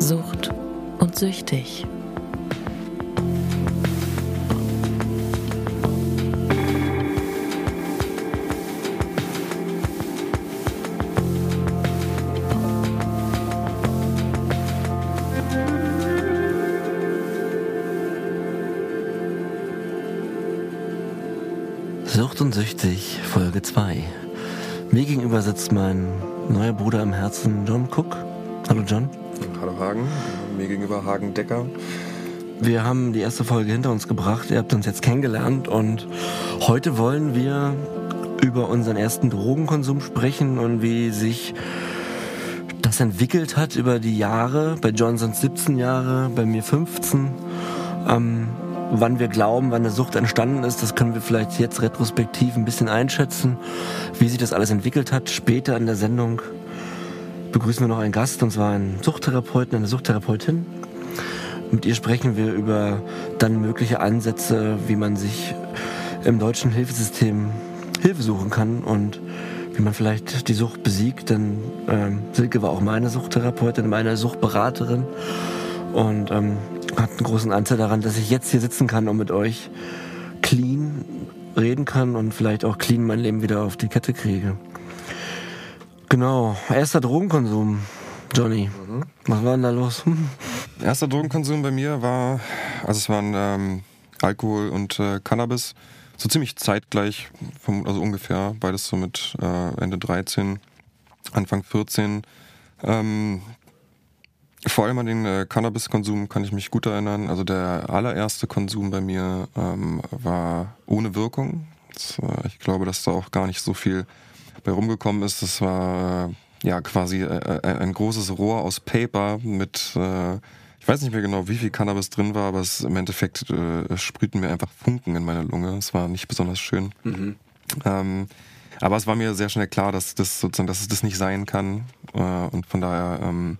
Sucht und Süchtig. Sucht und Süchtig, Folge 2. Mir gegenüber sitzt mein neuer Bruder im Herzen, John Cook. Hallo John. Hallo Hagen, mir gegenüber Hagen Decker. Wir haben die erste Folge hinter uns gebracht. Ihr habt uns jetzt kennengelernt und heute wollen wir über unseren ersten Drogenkonsum sprechen und wie sich das entwickelt hat über die Jahre. Bei John sind 17 Jahre, bei mir 15. Ähm, wann wir glauben, wann eine Sucht entstanden ist, das können wir vielleicht jetzt retrospektiv ein bisschen einschätzen. Wie sich das alles entwickelt hat, später in der Sendung begrüßen wir noch einen Gast, und zwar einen Suchttherapeuten, eine Suchttherapeutin. Mit ihr sprechen wir über dann mögliche Ansätze, wie man sich im deutschen Hilfesystem Hilfe suchen kann und wie man vielleicht die Sucht besiegt. Denn ähm, Silke war auch meine Suchttherapeutin, meine Suchtberaterin und ähm, hat einen großen Anteil daran, dass ich jetzt hier sitzen kann und mit euch clean reden kann und vielleicht auch clean mein Leben wieder auf die Kette kriege. Genau, erster Drogenkonsum, Johnny. Mhm. Was war denn da los? Erster Drogenkonsum bei mir war, also es waren ähm, Alkohol und äh, Cannabis, so ziemlich zeitgleich, vom, also ungefähr, beides so mit äh, Ende 13, Anfang 14. Ähm, vor allem an den äh, Cannabiskonsum kann ich mich gut erinnern. Also der allererste Konsum bei mir ähm, war ohne Wirkung. Das, äh, ich glaube, dass da auch gar nicht so viel bei rumgekommen ist. Das war äh, ja quasi äh, äh, ein großes Rohr aus Paper mit, äh, ich weiß nicht mehr genau, wie viel Cannabis drin war, aber es im Endeffekt sprühten mir einfach Funken in meine Lunge. Es war nicht besonders schön. Mhm. Ähm, aber es war mir sehr schnell klar, dass das sozusagen, dass es das nicht sein kann. und von daher ähm,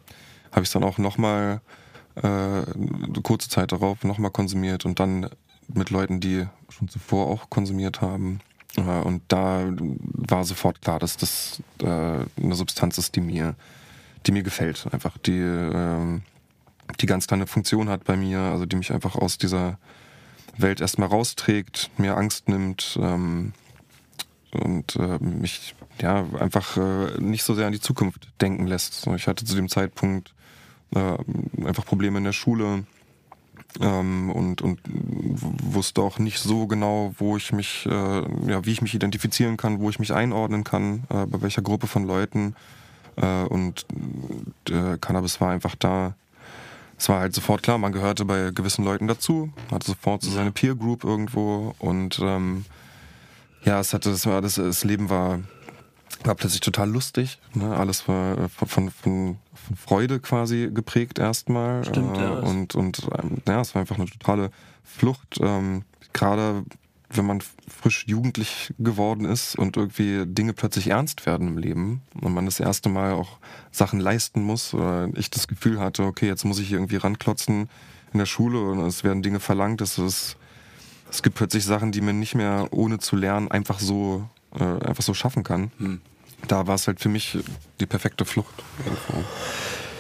habe ich es dann auch nochmal äh, kurze Zeit darauf nochmal konsumiert und dann mit Leuten, die schon zuvor auch konsumiert haben. Äh, und da war sofort klar, dass das äh, eine Substanz ist, die mir, die mir gefällt. Einfach die, äh, die ganz kleine Funktion hat bei mir, also die mich einfach aus dieser Welt erstmal rausträgt, mir Angst nimmt ähm, und äh, mich ja einfach nicht so sehr an die Zukunft denken lässt. Ich hatte zu dem Zeitpunkt einfach Probleme in der Schule ähm, und, und wusste auch nicht so genau, wo ich mich, äh, ja, wie ich mich identifizieren kann, wo ich mich einordnen kann, äh, bei welcher Gruppe von Leuten. Äh, und äh, Cannabis war einfach da. Es war halt sofort klar, man gehörte bei gewissen Leuten dazu, hatte sofort so seine Peer Group irgendwo und ähm, ja, es hatte, das war, das, das Leben war war plötzlich total lustig. Ne? Alles war äh, von, von, von, Freude quasi geprägt erstmal. Stimmt, äh, ja. Und, und ähm, ja, es war einfach eine totale Flucht. Ähm, Gerade wenn man frisch jugendlich geworden ist und irgendwie Dinge plötzlich ernst werden im Leben und man das erste Mal auch Sachen leisten muss oder ich das Gefühl hatte, okay, jetzt muss ich irgendwie ranklotzen in der Schule und es werden Dinge verlangt, es ist, es gibt plötzlich Sachen, die man nicht mehr ohne zu lernen einfach so äh, einfach so schaffen kann. Hm. Da war es halt für mich die perfekte Flucht.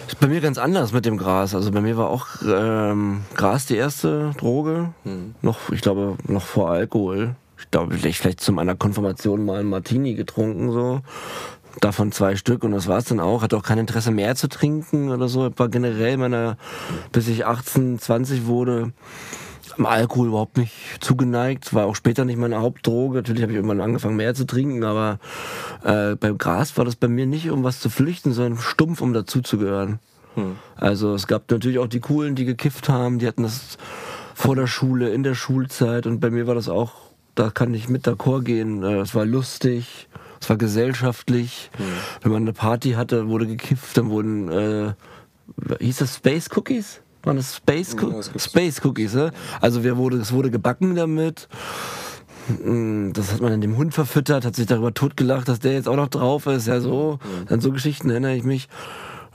Ist bei mir ganz anders mit dem Gras. Also bei mir war auch ähm, Gras die erste Droge. Hm. Noch, ich glaube, noch vor Alkohol. Ich glaube, vielleicht, vielleicht zu meiner Konfirmation mal einen Martini getrunken, so. Davon zwei Stück und das war es dann auch. Hatte auch kein Interesse mehr zu trinken oder so. War generell meiner, bis ich 18, 20 wurde, am Alkohol überhaupt nicht zugeneigt. War auch später nicht meine Hauptdroge. Natürlich habe ich irgendwann angefangen mehr zu trinken, aber äh, beim Gras war das bei mir nicht, um was zu flüchten, sondern stumpf, um dazuzugehören. Hm. Also es gab natürlich auch die Coolen, die gekifft haben, die hatten das vor der Schule, in der Schulzeit und bei mir war das auch, da kann ich mit d'accord gehen. Äh, es war lustig, es war gesellschaftlich. Hm. Wenn man eine Party hatte, wurde gekifft, dann wurden, äh, hieß das Space Cookies? Waren das Space, Co ja, Space Cookies, ne? Also wir wurde, es wurde gebacken damit. Mm, das hat man dann dem Hund verfüttert, hat sich darüber totgelacht, dass der jetzt auch noch drauf ist. Ja, so. Ja. An so Geschichten erinnere ich mich.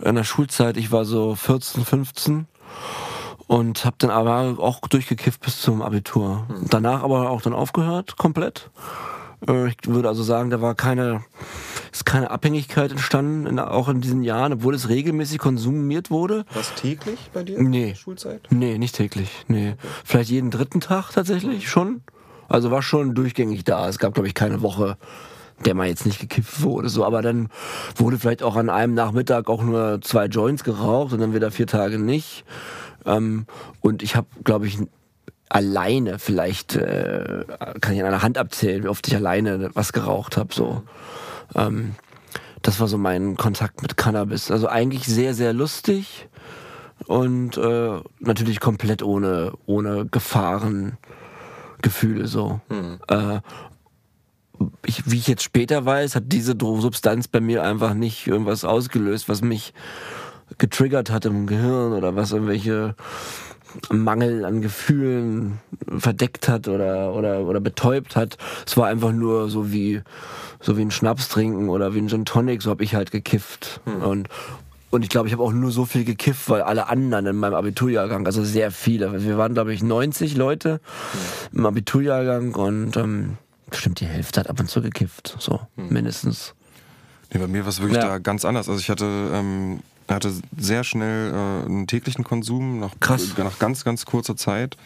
In der Schulzeit, ich war so 14, 15 und habe dann aber auch durchgekifft bis zum Abitur. Mhm. Danach aber auch dann aufgehört, komplett. Äh, ich würde also sagen, da war keine ist keine Abhängigkeit entstanden, in, auch in diesen Jahren, obwohl es regelmäßig konsumiert wurde. Was täglich bei dir? Nee. Schulzeit? Nee, nicht täglich. Nee. Vielleicht jeden dritten Tag tatsächlich schon. Also war schon durchgängig da. Es gab, glaube ich, keine Woche, der mal jetzt nicht gekifft wurde. So, aber dann wurde vielleicht auch an einem Nachmittag auch nur zwei Joints geraucht und dann wieder vier Tage nicht. Ähm, und ich habe, glaube ich, alleine vielleicht, äh, kann ich an einer Hand abzählen, wie oft ich alleine was geraucht habe. So. Ähm, das war so mein Kontakt mit Cannabis. Also eigentlich sehr, sehr lustig und äh, natürlich komplett ohne, ohne Gefahrengefühle so. Hm. Äh, ich, wie ich jetzt später weiß, hat diese Dro- Substanz bei mir einfach nicht irgendwas ausgelöst, was mich getriggert hat im Gehirn oder was irgendwelche Mangel an Gefühlen verdeckt hat oder, oder, oder betäubt hat. Es war einfach nur so wie, so wie ein Schnaps trinken oder wie ein Gin Tonic, so habe ich halt gekifft. Und, und ich glaube, ich habe auch nur so viel gekifft, weil alle anderen in meinem Abiturjahrgang, also sehr viele, wir waren, glaube ich, 90 Leute im Abiturjahrgang und ähm, bestimmt die Hälfte hat ab und zu gekifft, so mindestens. Nee, bei mir war es wirklich Ja. da ganz anders. Also ich hatte, ähm, hatte sehr schnell äh, einen täglichen Konsum, nach, nach ganz, ganz kurzer Zeit.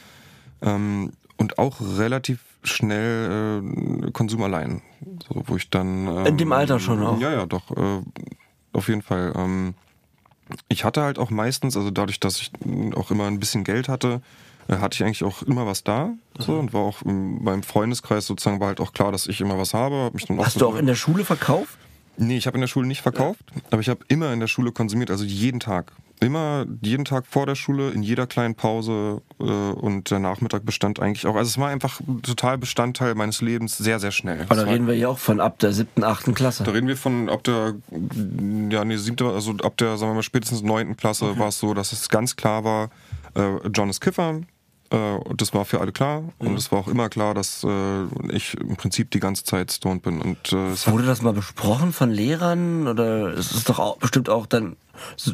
Ähm, und auch relativ schnell äh, Konsum allein. So, wo ich dann. Ähm, In dem Alter schon auch? Ja, ja, doch. Äh, auf jeden Fall. Ähm, ich hatte halt auch meistens, also dadurch, dass ich auch immer ein bisschen Geld hatte, äh, hatte ich eigentlich auch immer was da. So, und war auch ähm, beim Freundeskreis sozusagen war halt auch klar, dass ich immer was habe. Hab mich dann Hast so du auch in der Schule verkauft? Nee, ich habe in der Schule nicht verkauft, aber ich habe immer in der Schule konsumiert, also jeden Tag. Immer jeden Tag vor der Schule, in jeder kleinen Pause äh, und der Nachmittag bestand eigentlich auch. Also es war einfach total Bestandteil meines Lebens sehr, sehr schnell. Aber da reden wir ja auch von ab der siebten, achten Klasse. da reden wir von ab der, ja, nee, siebte, also ab der, sagen wir mal, spätestens neunten Klasse war es so, dass es ganz klar war, äh, John ist Kiffer. Äh, und das war für alle klar. Und es war auch immer klar, dass äh, ich im Prinzip die ganze Zeit stoned bin. Und äh, Wurde das mal besprochen von Lehrern? Oder ist es doch auch, bestimmt auch dann,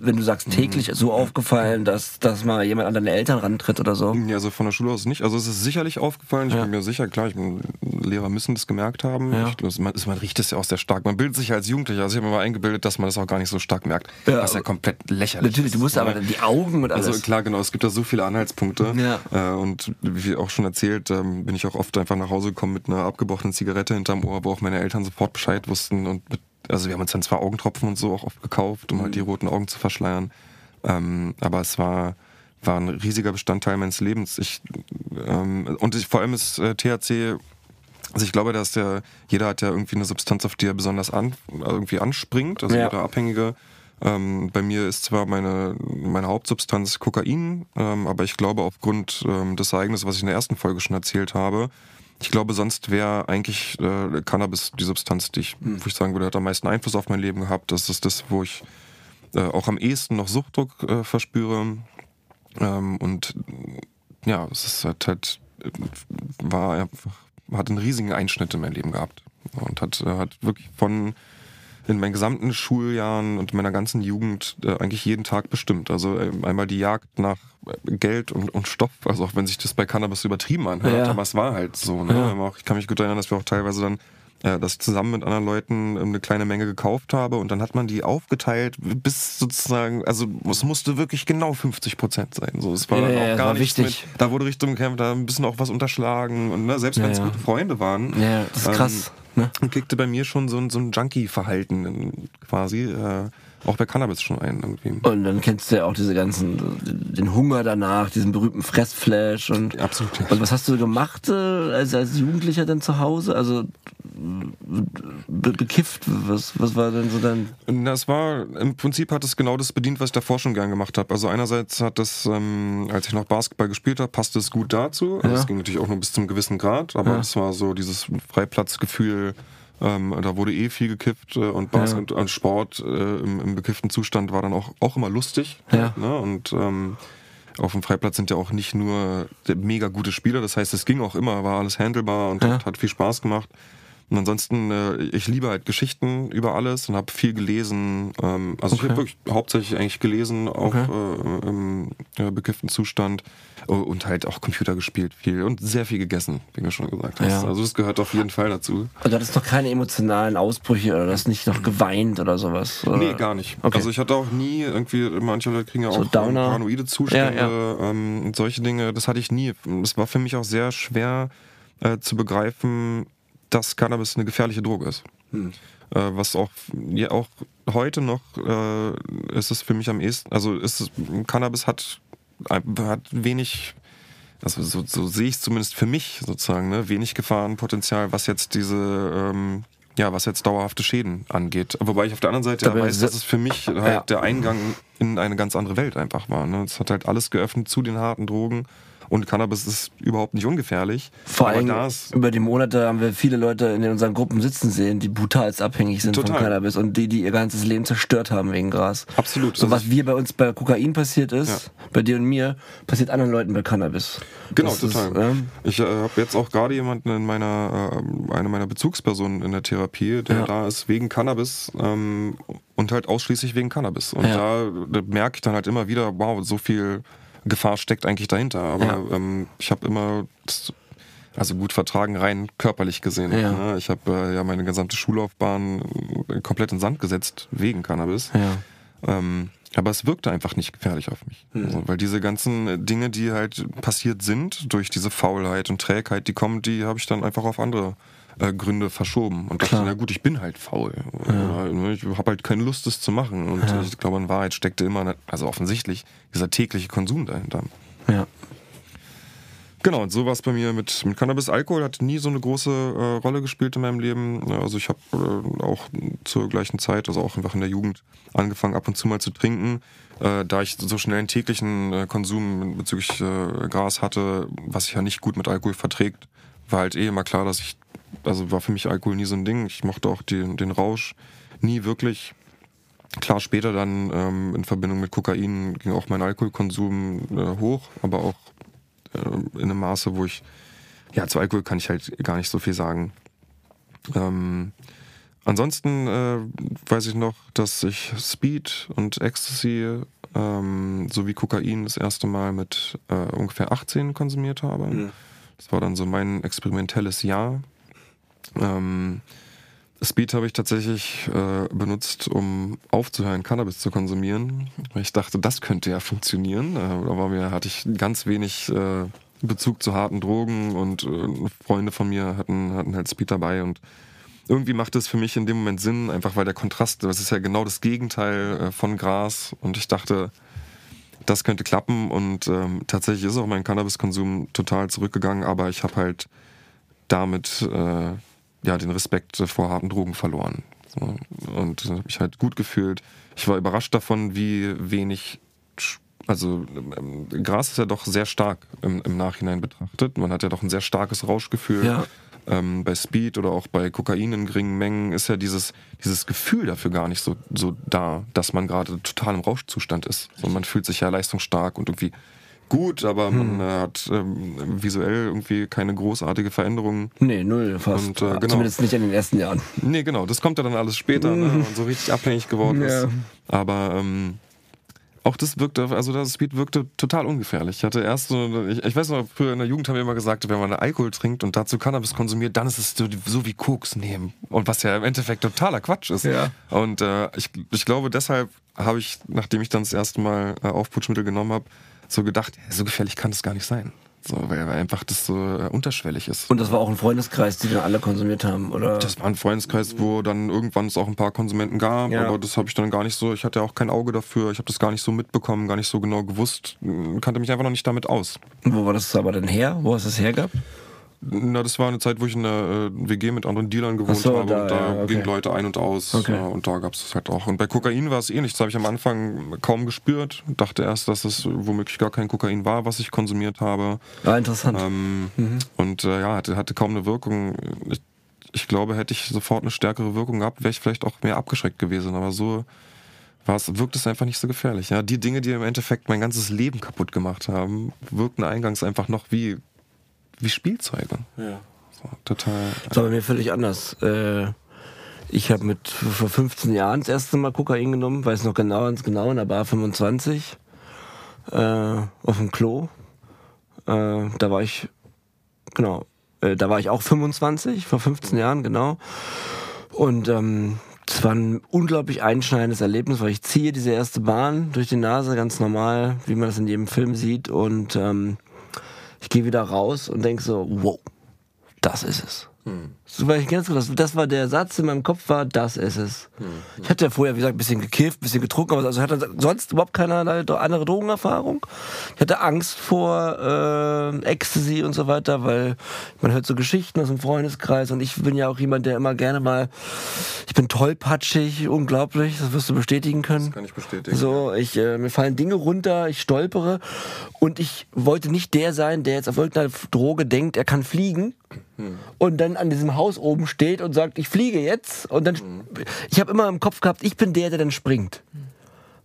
wenn du sagst täglich, so aufgefallen, dass, dass mal jemand an deine Eltern rantritt oder so? Ja, also von der Schule aus nicht. Also es ist sicherlich aufgefallen. Ich Ja. bin mir sicher, klar, ich bin, Lehrer müssen das gemerkt haben. Ja. Ich, das, man, man riecht es ja auch sehr stark. Man bildet sich als Jugendlicher. Also ich habe mir mal eingebildet, dass man das auch gar nicht so stark merkt. Ja, was ja aber- komplett lächerlich Natürlich, du ist. musst aber dann die Augen und alles. Also klar, genau, es gibt da so viele Anhaltspunkte. Ja. Äh, und wie auch schon erzählt, ähm, bin ich auch oft einfach nach Hause gekommen mit einer abgebrochenen Zigarette hinterm Ohr, wo auch meine Eltern sofort Bescheid wussten. Und mit, also wir haben uns dann zwar Augentropfen und so auch oft gekauft, um halt die roten Augen zu verschleiern. Ähm, aber es war, war ein riesiger Bestandteil meines Lebens. Ich, ähm, und ich, vor allem ist äh, THC also ich glaube, dass der, jeder hat ja irgendwie eine Substanz, auf die er besonders an, irgendwie anspringt, also Ja. jeder Abhängige. Ähm, bei mir ist zwar meine, meine Hauptsubstanz Kokain, ähm, aber ich glaube aufgrund ähm, des Ereignisses, was ich in der ersten Folge schon erzählt habe, ich glaube, sonst wäre eigentlich äh, Cannabis die Substanz, die ich, wo ich sagen würde, hat am meisten Einfluss auf mein Leben gehabt. Das ist das, wo ich äh, auch am ehesten noch Suchtdruck äh, verspüre. Ähm, und ja, es ist halt, halt war einfach, hat einen riesigen Einschnitt in mein Leben gehabt. Und hat, äh, hat wirklich von in meinen gesamten Schuljahren und meiner ganzen Jugend äh, eigentlich jeden Tag bestimmt. Also äh, einmal die Jagd nach äh, Geld und, und Stoff, also auch wenn sich das bei Cannabis übertrieben anhört, Ja. aber es war halt so. Ne? Ja. Auch, ich kann mich gut erinnern, dass wir auch teilweise dann äh, das zusammen mit anderen Leuten ähm, eine kleine Menge gekauft habe und dann hat man die aufgeteilt bis sozusagen, also es musste wirklich genau 50 Prozent sein. So, es war Ja, dann ja, auch das gar wichtig. Mit, da wurde Richtung gekämpft, da ein bisschen auch was unterschlagen und ne, selbst Ja, wenn es ja. gute Freunde waren. Ja, das ist ähm, krass. Ne? und kickte bei mir schon so ein, so ein Junkie-Verhalten in- quasi, äh, auch bei Cannabis schon ein irgendwie. Und dann kennst du ja auch diese ganzen, den Hunger danach, diesen berühmten Fressflash und. Absolut. Und was hast du gemacht äh, als, als Jugendlicher dann zu Hause? Also be bekifft, was, was war denn so dein. Das war, im Prinzip hat es genau das bedient, was ich davor schon gern gemacht habe. Also einerseits hat das, ähm, als ich noch Basketball gespielt habe, passte es gut dazu. Also Ja. es ging natürlich auch nur bis zum gewissen Grad, aber Ja. es war so dieses Freiplatzgefühl, ähm, da wurde eh viel gekifft äh, und Basket und Sport äh, im, im bekifften Zustand war dann auch, auch immer lustig. Ja. Ne? Und ähm, auf dem Freiplatz sind ja auch nicht nur mega gute Spieler, das heißt, es ging auch immer, war alles handelbar und Ja. hat, hat viel Spaß gemacht. Und ansonsten, äh, ich liebe halt Geschichten über alles und habe viel gelesen. Ähm, also Okay. ich habe wirklich hauptsächlich eigentlich gelesen, auch Okay. äh, im äh, bekifften Zustand Oh, und halt auch Computer gespielt viel und sehr viel gegessen, wie du schon gesagt hast. Ja. Also das gehört auf jeden Fall dazu. Also du hattest doch keine emotionalen Ausbrüche oder du hast nicht noch geweint oder sowas? Oder? Nee, gar nicht. Okay. Also ich hatte auch nie irgendwie, manche Leute kriegen ja So auch Downer. paranoide Zustände Ja, Ähm, und solche Dinge, das hatte ich nie. Es war für mich auch sehr schwer äh, zu begreifen, dass Cannabis eine gefährliche Droge ist. Hm. Äh, was auch, ja, auch heute noch äh, ist es für mich am ehesten, also ist es, Cannabis hat, hat wenig also so, so sehe ich es zumindest für mich sozusagen, ne? wenig Gefahrenpotenzial, was jetzt diese, ähm, ja, was jetzt dauerhafte Schäden angeht. Wobei ich auf der anderen Seite Da ja weiß, dass es für mich halt Ja. der Eingang in eine ganz andere Welt einfach war. Ne? Es hat halt alles geöffnet zu den harten Drogen und Cannabis ist überhaupt nicht ungefährlich. Vor allem über die Monate haben wir viele Leute in unseren Gruppen sitzen sehen, die brutalst abhängig sind Total. von Cannabis und die, die ihr ganzes Leben zerstört haben wegen Gras. Absolut. So Also was wir bei uns bei Kokain passiert ist, Ja. bei dir und mir, passiert anderen Leuten bei Cannabis. Genau, Das total. Ist, ähm, Ich äh, habe jetzt auch gerade jemanden in meiner, äh, eine meiner Bezugspersonen in der Therapie, der Ja. da ist wegen Cannabis ähm, und halt ausschließlich wegen Cannabis. Und Ja. da, da merke ich dann halt immer wieder, wow, so viel Gefahr steckt eigentlich dahinter. Aber Ja. ähm, ich habe immer, also gut vertragen, rein körperlich gesehen. Ja. Ne? Ich habe äh, ja meine gesamte Schullaufbahn äh, komplett in Sand gesetzt wegen Cannabis. ja. Ähm, aber es wirkte einfach nicht gefährlich auf mich. Also, weil diese ganzen äh, Dinge, die halt passiert sind, durch diese Faulheit und Trägheit, die kommen, die habe ich dann einfach auf andere äh, Gründe verschoben. Und dachte, na gut, ich bin halt faul. Oder, ne, Ich habe halt keine Lust, das zu machen. Und äh, ich glaube, in Wahrheit steckte immer, also offensichtlich, dieser tägliche Konsum dahinter. ja. Genau, und so war es bei mir mit, mit Cannabis. Alkohol hat nie so eine große äh, Rolle gespielt in meinem Leben. Ja, Also ich habe äh, auch zur gleichen Zeit, also auch einfach in der Jugend, angefangen ab und zu mal zu trinken. Äh, da ich so schnell einen täglichen äh, Konsum bezüglich äh, Gras hatte, was sich ja nicht gut mit Alkohol verträgt, war halt eh immer klar, dass ich, also war für mich Alkohol nie so ein Ding. Ich mochte auch den, den Rausch nie wirklich. Klar, später dann ähm, in Verbindung mit Kokain ging auch mein Alkoholkonsum äh, hoch, aber auch äh, in einem Maße, wo ich, ja, zu Alkohol kann ich halt gar nicht so viel sagen. Ähm, ansonsten äh, weiß ich noch, dass ich Speed und Ecstasy ähm, sowie Kokain das erste Mal mit äh, ungefähr 18 konsumiert habe. Das war dann so mein experimentelles Jahr. Ähm, Speed habe ich tatsächlich äh, benutzt, um aufzuhören, Cannabis zu konsumieren. Ich dachte, das könnte ja funktionieren. Äh, aber mir hatte ich ganz wenig äh, Bezug zu harten Drogen und äh, Freunde von mir hatten, hatten halt Speed dabei und irgendwie macht es für mich in dem Moment Sinn, einfach weil der Kontrast, das ist ja genau das Gegenteil äh, von Gras und ich dachte, das könnte klappen und ähm, tatsächlich ist auch mein Cannabiskonsum total zurückgegangen, aber ich habe halt damit äh, ja den Respekt äh, vor harten Drogen verloren so. und habe mich halt gut gefühlt. Ich war überrascht davon, wie wenig also ähm, Gras ist ja doch sehr stark im, im Nachhinein betrachtet. Man hat ja doch ein sehr starkes Rauschgefühl. Ja. Ähm, bei Speed oder auch bei Kokain in geringen Mengen ist ja dieses, dieses Gefühl dafür gar nicht so, so da, dass man gerade total im Rauschzustand ist. So, man fühlt sich ja leistungsstark und irgendwie gut, aber man äh, hat ähm, visuell irgendwie keine großartige Veränderung. Nee, null fast. Und, äh, genau. Zumindest nicht in den ersten Jahren. Nee, genau, das kommt ja dann alles später, ne, wenn man so richtig abhängig geworden ist. Ja. Aber ähm, auch das wirkte, also das Speed wirkte total ungefährlich. Ich hatte erst so, ich, ich weiß noch, früher in der Jugend haben wir immer gesagt, wenn man Alkohol trinkt und dazu Cannabis konsumiert, dann ist es so, so wie Koks nehmen. Und was ja im Endeffekt totaler Quatsch ist. Ja. Und äh, ich, ich glaube, deshalb habe ich, nachdem ich dann das erste Mal äh, Aufputschmittel genommen habe, so gedacht, so gefährlich kann das gar nicht sein. So, weil, einfach das so äh, unterschwellig ist. Und das war auch ein Freundeskreis, die dann alle konsumiert haben, oder? Das war ein Freundeskreis, wo dann irgendwann es auch ein paar Konsumenten gab, Ja. aber das habe ich dann gar nicht so, ich hatte auch kein Auge dafür, ich habe das gar nicht so mitbekommen, gar nicht so genau gewusst, kannte mich einfach noch nicht damit aus. Wo war das aber denn her? Wo hast du es hergehabt? Na, das war eine Zeit, wo ich in einer äh, WG mit anderen Dealern gewohnt so, habe da, und da ja, okay. gingen Leute ein und aus Okay. äh, und da gab es das halt auch. Und bei Kokain war es ähnlich, das habe ich am Anfang kaum gespürt, dachte erst, dass es womöglich gar kein Kokain war, was ich konsumiert habe. Ah, interessant. Ähm, Und äh, ja, hatte, hatte kaum eine Wirkung. Ich, ich glaube, hätte ich sofort eine stärkere Wirkung gehabt, wäre ich vielleicht auch mehr abgeschreckt gewesen. Aber so war es, wirkt es einfach nicht so gefährlich. Ja, die Dinge, die im Endeffekt mein ganzes Leben kaputt gemacht haben, wirkten eingangs einfach noch wie, wie Spielzeuge. ja. total. Das war bei mir völlig anders. Äh, ich habe mit vor 15 Jahren das erste Mal Kokain genommen, weiß noch genau, ganz genau, in der Bar 25 äh, auf dem Klo. Äh, da war ich, genau, da war ich auch 25, vor 15 Jahren, genau. Und ähm, es war ein unglaublich einschneidendes Erlebnis, weil ich ziehe diese erste Bahn durch die Nase, ganz normal, wie man das in jedem Film sieht. Und ähm, ich gehe wieder raus und denke so, wow, das ist es. So, weil ich ganz genau, das, war der Satz in meinem Kopf war, das ist es. Ich hatte ja vorher, wie gesagt, ein bisschen gekifft, ein bisschen getrunken, aber also hatte sonst überhaupt keine andere Drogenerfahrung. Ich hatte Angst vor äh, Ecstasy und so weiter, weil man hört so Geschichten aus dem Freundeskreis und ich bin ja auch jemand, der immer gerne mal, ich bin tollpatschig, unglaublich, das wirst du bestätigen können. Das kann ich bestätigen. So, ich, äh, mir fallen Dinge runter, ich stolpere und ich wollte nicht der sein, der jetzt auf irgendeiner Droge denkt, er kann fliegen und dann an diesem Haus oben steht und sagt, ich fliege jetzt. Und dann, ich habe immer im Kopf gehabt, ich bin der, der dann springt.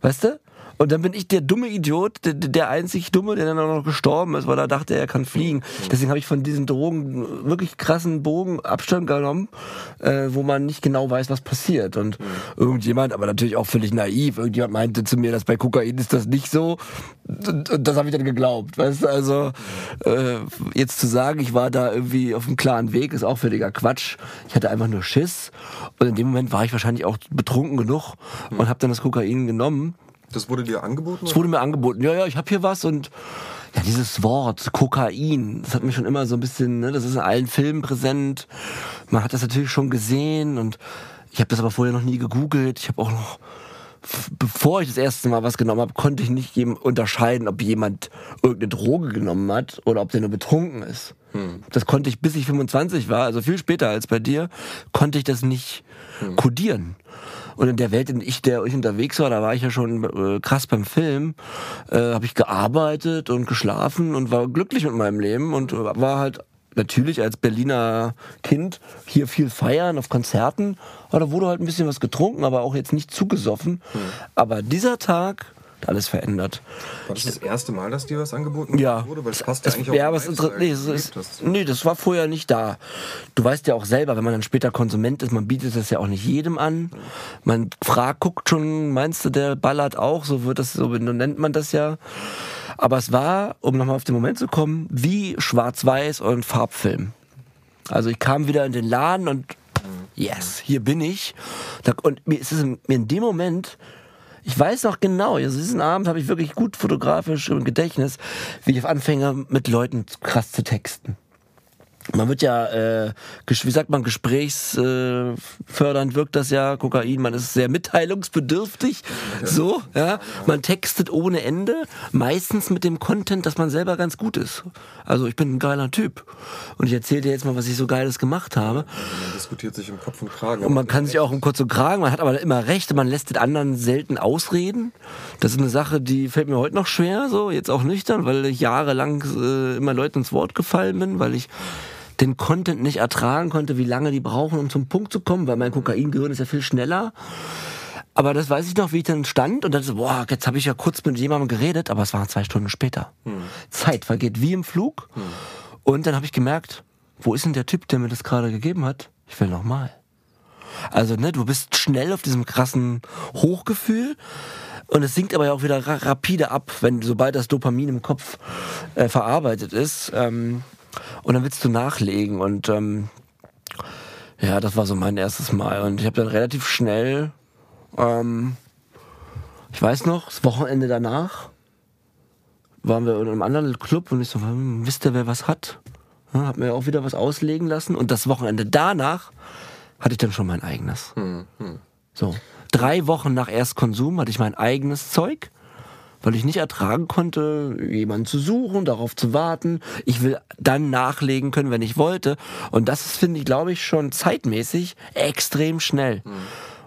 Weißt du? Und dann bin ich der dumme Idiot, der, der einzig Dumme, der dann auch noch gestorben ist, weil er dachte, er kann fliegen. Deswegen habe ich von diesen Drogen wirklich krassen Bogen Abstand genommen, äh, wo man nicht genau weiß, was passiert. Und irgendjemand, aber natürlich auch völlig naiv, irgendjemand meinte zu mir, dass bei Kokain ist das nicht so. Und, und das habe ich dann geglaubt. Weißt also äh, jetzt zu sagen, ich war da irgendwie auf einem klaren Weg, ist auch völliger Quatsch. Ich hatte einfach nur Schiss. Und in dem Moment war ich wahrscheinlich auch betrunken genug und habe dann das Kokain genommen. Das wurde dir angeboten? Es wurde mir angeboten, ja, ja, ich habe hier was und ja, dieses Wort Kokain, das hat mich schon immer so ein bisschen, ne, das ist in allen Filmen präsent. Man hat das natürlich schon gesehen und ich habe das aber vorher noch nie gegoogelt. Ich habe auch noch, bevor ich das erste Mal was genommen habe, konnte ich nicht unterscheiden, ob jemand irgendeine Droge genommen hat oder ob der nur betrunken ist. Das konnte ich, bis ich 25 war, also viel später als bei dir, konnte ich das nicht kodieren. Und in der Welt, in ich, der ich unterwegs war, da war ich ja schon äh, krass beim Film, äh, habe ich gearbeitet und geschlafen und war glücklich mit meinem Leben und war halt natürlich als Berliner Kind hier viel feiern auf Konzerten. Aber da wurde halt ein bisschen was getrunken, aber auch jetzt nicht zugesoffen. Aber dieser Tag alles verändert. War das das erste Mal, dass dir was angeboten Ja. wurde? Weil es passt ja Es- eigentlich ja, aber es ist, Lifestyle, nee, es ist, das war vorher nicht da. Du weißt ja auch selber, wenn man dann später Konsument ist, man bietet das ja auch nicht jedem an. Man fragt, guckt schon, meinst du, der ballert auch? So wird das, so nennt man das ja. Aber es war, um nochmal auf den Moment zu kommen, wie Schwarz-Weiß und Farbfilm. Also ich kam wieder in den Laden und yes, hier bin ich. Und mir ist es in- mir in dem Moment, ich weiß noch genau, also diesen Abend habe ich wirklich gut fotografisch im Gedächtnis, wie ich anfange, mit Leuten krass zu texten. Man wird ja, äh, wie sagt man, gesprächsfördernd äh, wirkt das ja, Kokain, man ist sehr mitteilungsbedürftig, so, ja. Man textet ohne Ende, meistens mit dem Content, dass man selber ganz gut ist. Also ich bin ein geiler Typ. Und ich erzähle dir jetzt mal, was ich so Geiles gemacht habe. Man diskutiert sich im Kopf und Kragen. Und man kann sich auch um kurz und Kragen, man hat aber immer recht, man lässt den anderen selten ausreden. Das ist eine Sache, die fällt mir heute noch schwer, so, jetzt auch nüchtern, weil ich jahrelang äh, immer Leuten ins Wort gefallen bin, weil ich den Content nicht ertragen konnte, wie lange die brauchen, um zum Punkt zu kommen, weil mein Kokaingehirn ist ja viel schneller. Aber das weiß ich noch, wie ich dann stand und dann so, boah, jetzt habe ich ja kurz mit jemandem geredet, aber es waren zwei Stunden später. Zeit vergeht wie im Flug. Und dann habe ich gemerkt, wo ist denn der Typ, der mir das gerade gegeben hat? Ich will noch mal. Also, ne, du bist schnell auf diesem krassen Hochgefühl und es sinkt aber ja auch wieder ra rapide ab, wenn sobald das Dopamin im Kopf äh, verarbeitet ist. Ähm, und dann willst du nachlegen und ähm, ja, das war so mein erstes Mal und ich habe dann relativ schnell, ähm, ich weiß noch, das Wochenende danach waren wir in einem anderen Club und ich so, wisst ihr, wer was hat? Ja, hab mir auch wieder was auslegen lassen und das Wochenende danach hatte ich dann schon mein eigenes. So. Drei Wochen nach Erstkonsum hatte ich mein eigenes Zeug, weil ich nicht ertragen konnte, jemanden zu suchen, darauf zu warten. Ich will dann nachlegen können, wenn ich wollte. Und das ist, finde ich, glaube ich, schon zeitmäßig extrem schnell.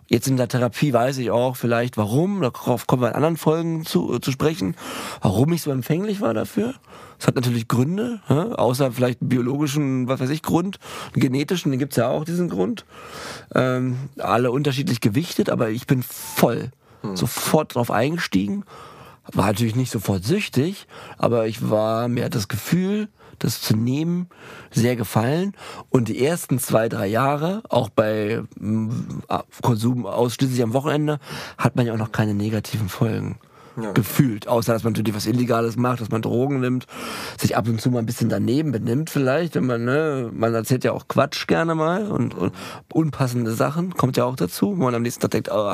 Jetzt in der Therapie weiß ich auch vielleicht, warum, darauf kommen wir in anderen Folgen zu, zu sprechen, warum ich so empfänglich war dafür. Es hat natürlich Gründe, hä? außer vielleicht biologischen, was weiß ich, Grund, genetischen, den gibt's ja auch, diesen Grund. Ähm, alle unterschiedlich gewichtet, aber ich bin voll, sofort drauf eingestiegen, War natürlich nicht sofort süchtig, aber ich war, mir hat das Gefühl, das zu nehmen, sehr gefallen. Und die ersten zwei, drei Jahre, auch bei mm, Konsum ausschließlich am Wochenende, hat man ja auch noch keine negativen Folgen. Ja. gefühlt, außer dass man natürlich was Illegales macht, dass man Drogen nimmt, sich ab und zu mal ein bisschen daneben benimmt vielleicht, wenn man, ne, man erzählt ja auch Quatsch gerne mal und, und unpassende Sachen, kommt ja auch dazu, wo man am nächsten Tag denkt, oh,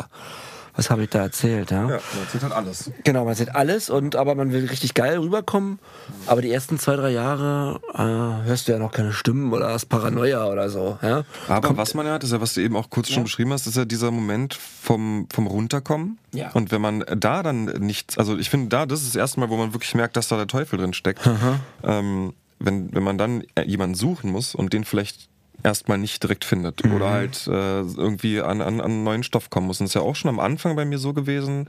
was habe ich da erzählt? Ja? ja, man erzählt halt alles. Genau, man erzählt alles, und, aber man will richtig geil rüberkommen. Aber die ersten zwei, drei Jahre äh, hörst du ja noch keine Stimmen oder hast Paranoia oder so. Ja? Aber Kommt, was man ja hat, ist ja, was du eben auch kurz ja. schon beschrieben hast, ist ja dieser Moment vom, vom Runterkommen. Ja. Und wenn man da dann nichts, also ich finde da, das ist das erste Mal, wo man wirklich merkt, dass da der Teufel drin steckt. Ähm, wenn, wenn man dann jemanden suchen muss und den vielleicht erstmal nicht direkt findet mhm. oder halt äh, irgendwie an, an, an neuen Stoff kommen muss. Und das ist ja auch schon am Anfang bei mir so gewesen,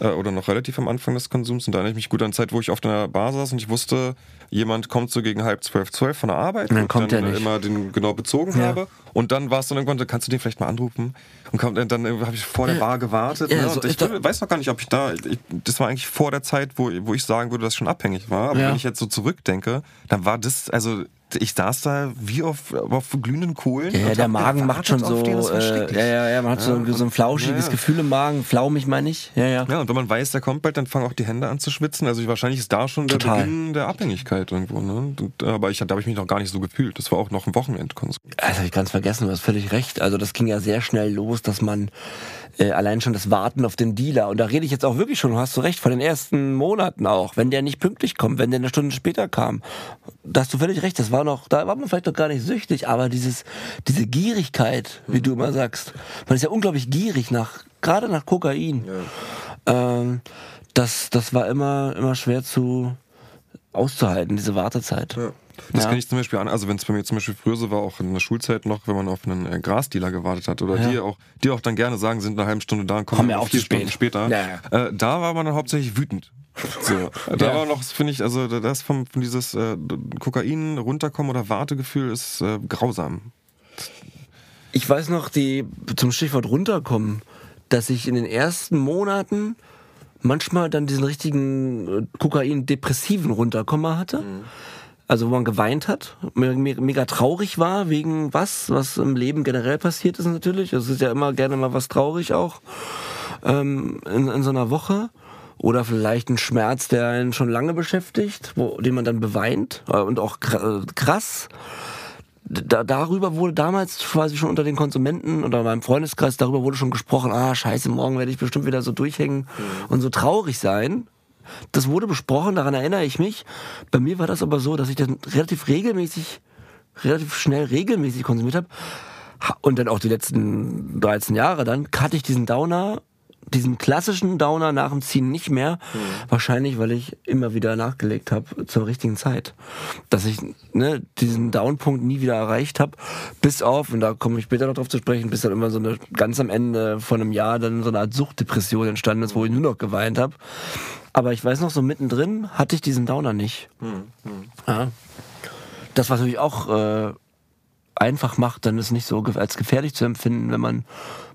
äh, oder noch relativ am Anfang des Konsums. Und da erinnere ich mich gut an Zeit, wo ich auf der Bar saß und ich wusste, jemand kommt so gegen halb zwölf, zwölf von der Arbeit. Und dann kommt dann er nicht. immer den genau bezogen ja. habe. Und dann war es dann irgendwann, kannst du den vielleicht mal anrufen? Und kam, dann, dann habe ich vor der Bar gewartet. Ja, ne? so ich weiß noch gar nicht, ob ich da, ich, das war eigentlich vor der Zeit, wo, wo ich sagen würde, dass schon abhängig war. Aber ja. wenn ich jetzt so zurückdenke, dann war das, also ich saß da wie auf, auf glühenden Kohlen. Ja, der Magen macht schon so. Äh, ja, ja, ja, man hat ja, so, so ein flauschiges ja, Gefühl im Magen, flaumig meine ich. Ja, ja. Ja, und wenn man weiß, der kommt bald, dann fangen auch die Hände an zu schwitzen. Also wahrscheinlich ist da schon der Total. Beginn der Abhängigkeit irgendwo. Ne? Und, aber ich, da habe ich mich noch gar nicht so gefühlt. Das war auch noch ein Wochenendkonsum. Also habe ich ganz vergessen, du hast völlig recht. Also das ging ja sehr schnell los, dass man äh, allein schon das Warten auf den Dealer. Und da rede ich jetzt auch wirklich schon, hast du recht, von den ersten Monaten auch. Wenn der nicht pünktlich kommt, wenn der eine Stunde später kam. Da hast du völlig recht, das war noch, da war man vielleicht noch gar nicht süchtig, aber dieses, diese Gierigkeit, wie du immer sagst, man ist ja unglaublich gierig nach, gerade nach Kokain. Ja. Ähm, das, das war immer, immer schwer zu auszuhalten, diese Wartezeit. Ja. Das ja. kann ich zum Beispiel an, also wenn es bei mir zum Beispiel früher so war, auch in der Schulzeit noch, wenn man auf einen äh, Grasdealer gewartet hat oder ja. die auch, die auch dann gerne sagen, sind eine halbe Stunde da und kommen Komm ja vier Stunden später. Ja, äh, da war man dann hauptsächlich wütend. So, da war noch, finde ich, also das vom, von dieses äh, Kokain runterkommen oder Wartegefühl ist äh, grausam. Ich weiß noch, die zum Stichwort runterkommen, dass ich in den ersten Monaten manchmal dann diesen richtigen äh, Kokain-depressiven Runterkommer hatte. Mhm also wo man geweint hat, mega traurig war wegen was, was im Leben generell passiert ist natürlich. Es ist ja immer gerne mal was traurig auch ähm, in, in so einer Woche. Oder vielleicht ein Schmerz, der einen schon lange beschäftigt, wo, den man dann beweint äh, und auch äh, krass. Da, darüber wurde damals quasi schon unter den Konsumenten oder meinem Freundeskreis, darüber wurde schon gesprochen, ah scheiße, morgen werde ich bestimmt wieder so durchhängen mhm. und so traurig sein. Das wurde besprochen, daran erinnere ich mich. Bei mir war das aber so, dass ich das relativ regelmäßig, relativ schnell regelmäßig konsumiert habe. Und dann auch die letzten 13 Jahre dann hatte ich diesen Downer, diesen klassischen Downer nach dem Ziehen nicht mehr. Mhm. Wahrscheinlich, weil ich immer wieder nachgelegt habe zur richtigen Zeit. Dass ich ne, diesen Downpunkt nie wieder erreicht habe, bis auf, und da komme ich später noch drauf zu sprechen, bis dann immer so eine ganz am Ende von einem Jahr dann so eine Art Suchtdepression entstanden ist, wo ich nur noch geweint habe. Aber ich weiß noch, so mittendrin hatte ich diesen Downer nicht. Hm, hm. Ja. Das, was natürlich auch äh, einfach macht, dann ist nicht so als gefährlich zu empfinden, wenn man,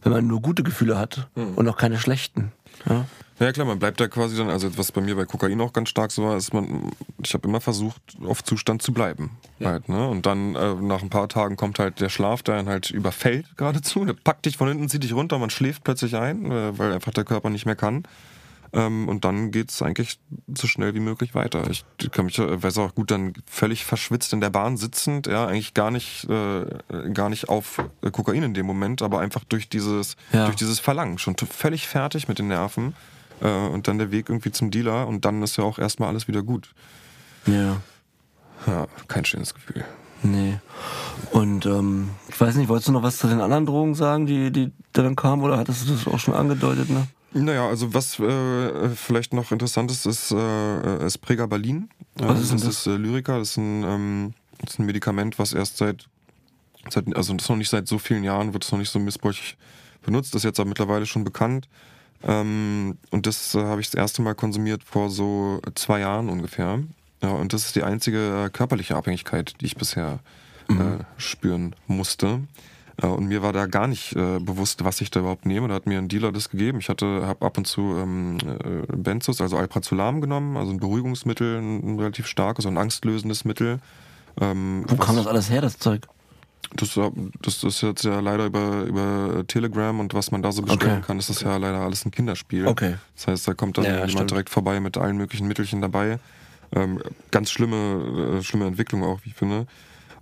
wenn man nur gute Gefühle hat hm. und auch keine schlechten. Ja. Ja klar, man bleibt da quasi dann, also was bei mir bei Kokain auch ganz stark so war, ist man, ich habe immer versucht, auf Zustand zu bleiben. Ja. Halt, ne? Und dann äh, nach ein paar Tagen kommt halt der Schlaf, der einen halt überfällt geradezu, der packt dich von hinten, zieht dich runter, man schläft plötzlich ein, äh, weil einfach der Körper nicht mehr kann. Ähm, und dann geht es eigentlich so schnell wie möglich weiter. Ich kann mich, äh, weiß auch gut, dann völlig verschwitzt in der Bahn sitzend, ja, eigentlich gar nicht, äh, gar nicht auf äh, Kokain in dem Moment, aber einfach durch dieses, ja. durch dieses Verlangen. Schon völlig fertig mit den Nerven. Äh, und dann der Weg irgendwie zum Dealer und dann ist ja auch erstmal alles wieder gut. Ja. Ja, kein schönes Gefühl. Nee. Und ähm, ich weiß nicht, wolltest du noch was zu den anderen Drogen sagen, die, die dann kamen, oder hattest du das auch schon angedeutet, ne? Naja, also was äh, vielleicht noch interessant ist, ist, äh, ist Pregabalin. Was ist das? das ist äh, Lyrica, das ist, ein, ähm, das ist ein Medikament, was erst seit, seit, also das noch nicht seit so vielen Jahren, wird es noch nicht so missbräuchlich benutzt, das ist jetzt aber mittlerweile schon bekannt. Ähm, und das äh, habe ich das erste Mal konsumiert vor so zwei Jahren ungefähr. Ja, und das ist die einzige äh, körperliche Abhängigkeit, die ich bisher äh, mhm. spüren musste. Äh, und mir war da gar nicht äh, bewusst, was ich da überhaupt nehme. Da hat mir ein Dealer das gegeben. Ich hatte, habe ab und zu ähm, äh, Benzos, also Alprazolam genommen, also ein Beruhigungsmittel, ein, relativ starkes, ein angstlösendes Mittel. Ähm, Wo kam das alles her, das Zeug? Das, das ist jetzt ja leider über, über Telegram und was man da so bestellen okay. kann, ist das ja leider alles ein Kinderspiel. Okay. Das heißt, da kommt dann ja, jemand stimmt. direkt vorbei mit allen möglichen Mittelchen dabei. Ähm, ganz schlimme, äh, schlimme Entwicklung auch, wie ich finde.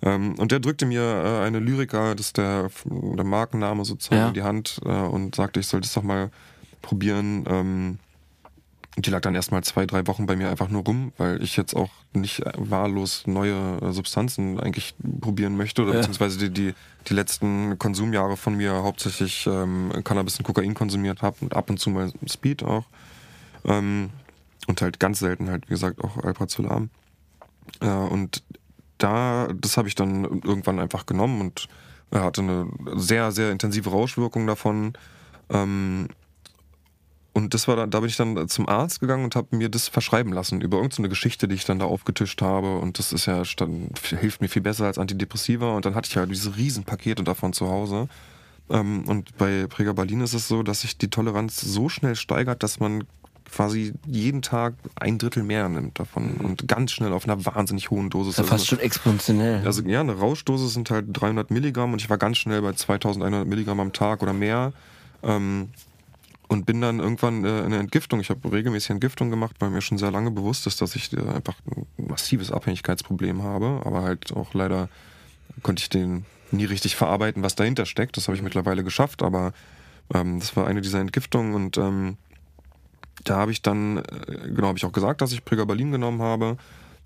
Ähm, und der drückte mir äh, eine Lyrika, das ist der, der Markenname sozusagen, ja. in die Hand äh, und sagte, ich soll das doch mal probieren. Ähm, die lag dann erstmal zwei, drei Wochen bei mir einfach nur rum, weil ich jetzt auch nicht wahllos neue äh, Substanzen eigentlich probieren möchte oder ja. beziehungsweise die, die, die letzten Konsumjahre von mir hauptsächlich ähm, Cannabis und Kokain konsumiert habe und ab und zu mal Speed auch. Ähm, und halt ganz selten halt, wie gesagt, auch Alprazolam. Äh, und da, das habe ich dann irgendwann einfach genommen und er hatte eine sehr, sehr intensive Rauschwirkung davon. Ähm, und das war dann, da bin ich dann zum Arzt gegangen und habe mir das verschreiben lassen über irgendeine Geschichte, die ich dann da aufgetischt habe. Und das ist ja, dann, hilft mir viel besser als Antidepressiva. Und dann hatte ich ja diese Riesenpakete davon zu Hause. Ähm, und bei Pregabalin ist es so, dass sich die Toleranz so schnell steigert, dass man quasi jeden Tag ein Drittel mehr nimmt davon mhm. und ganz schnell auf einer wahnsinnig hohen Dosis. Ja, fast also, schon exponentiell. Also ja, eine Rauschdosis sind halt 300 Milligramm und ich war ganz schnell bei 2100 Milligramm am Tag oder mehr. Ähm, und bin dann irgendwann äh, in eine Entgiftung. Ich habe regelmäßig Entgiftung gemacht, weil mir schon sehr lange bewusst ist, dass ich äh, einfach ein massives Abhängigkeitsproblem habe. Aber halt auch leider konnte ich den nie richtig verarbeiten, was dahinter steckt. Das habe ich mittlerweile geschafft, aber ähm, das war eine dieser Entgiftungen und ähm, da habe ich dann, äh, genau, habe ich auch gesagt, dass ich Pregabalin genommen habe.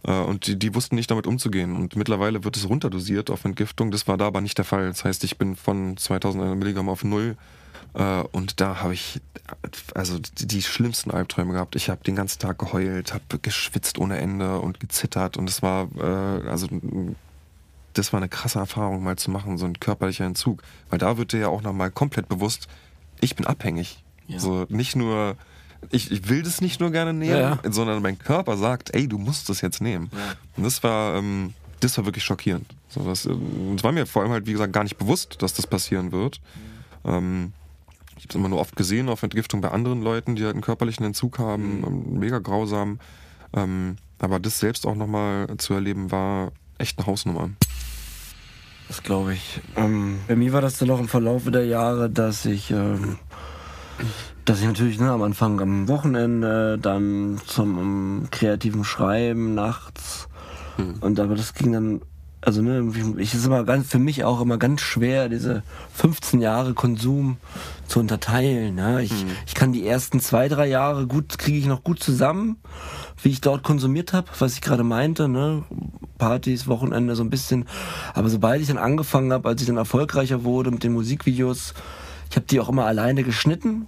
Äh, und die, die, wussten nicht damit umzugehen. Und mittlerweile wird es runterdosiert auf Entgiftung. Das war da aber nicht der Fall. Das heißt, ich bin von 2000 Milligramm auf null. Äh, und da habe ich also die schlimmsten Albträume gehabt. Ich habe den ganzen Tag geheult, habe geschwitzt ohne Ende und gezittert. Und es war, also das war eine krasse Erfahrung mal zu machen, so ein körperlicher Entzug. Weil da wird dir ja auch nochmal komplett bewusst, ich bin abhängig. Ja. So nicht nur ich, ich will das nicht nur gerne nehmen, ja, ja. sondern mein Körper sagt, ey, du musst das jetzt nehmen. Ja. Und das war, ähm, das war wirklich schockierend. So, das, das, ähm, war mir vor allem halt, wie gesagt, gar nicht bewusst, dass das passieren wird. Ähm, ich habe es immer nur oft gesehen auf Entgiftung bei anderen Leuten, die halt einen körperlichen Entzug haben, mhm. Ähm, mega grausam. Ähm, aber das selbst auch nochmal zu erleben, war echt eine Hausnummer. Das glaube ich. Ähm, bei mir war das dann auch im Verlauf der Jahre, dass ich ähm, dass ich natürlich ne, am Anfang am Wochenende, dann zum um, kreativen Schreiben nachts. Hm. Und aber das ging dann, also ne, ich ist immer ganz für mich auch immer ganz schwer, diese 15 Jahre Konsum zu unterteilen. Ne? Ich, hm. ich kann die ersten zwei, drei Jahre gut, kriege ich noch gut zusammen, wie ich dort konsumiert habe, was ich gerade meinte, ne? Partys, Wochenende so ein bisschen. Aber sobald ich dann angefangen habe, als ich dann erfolgreicher wurde mit den Musikvideos, ich habe die auch immer alleine geschnitten,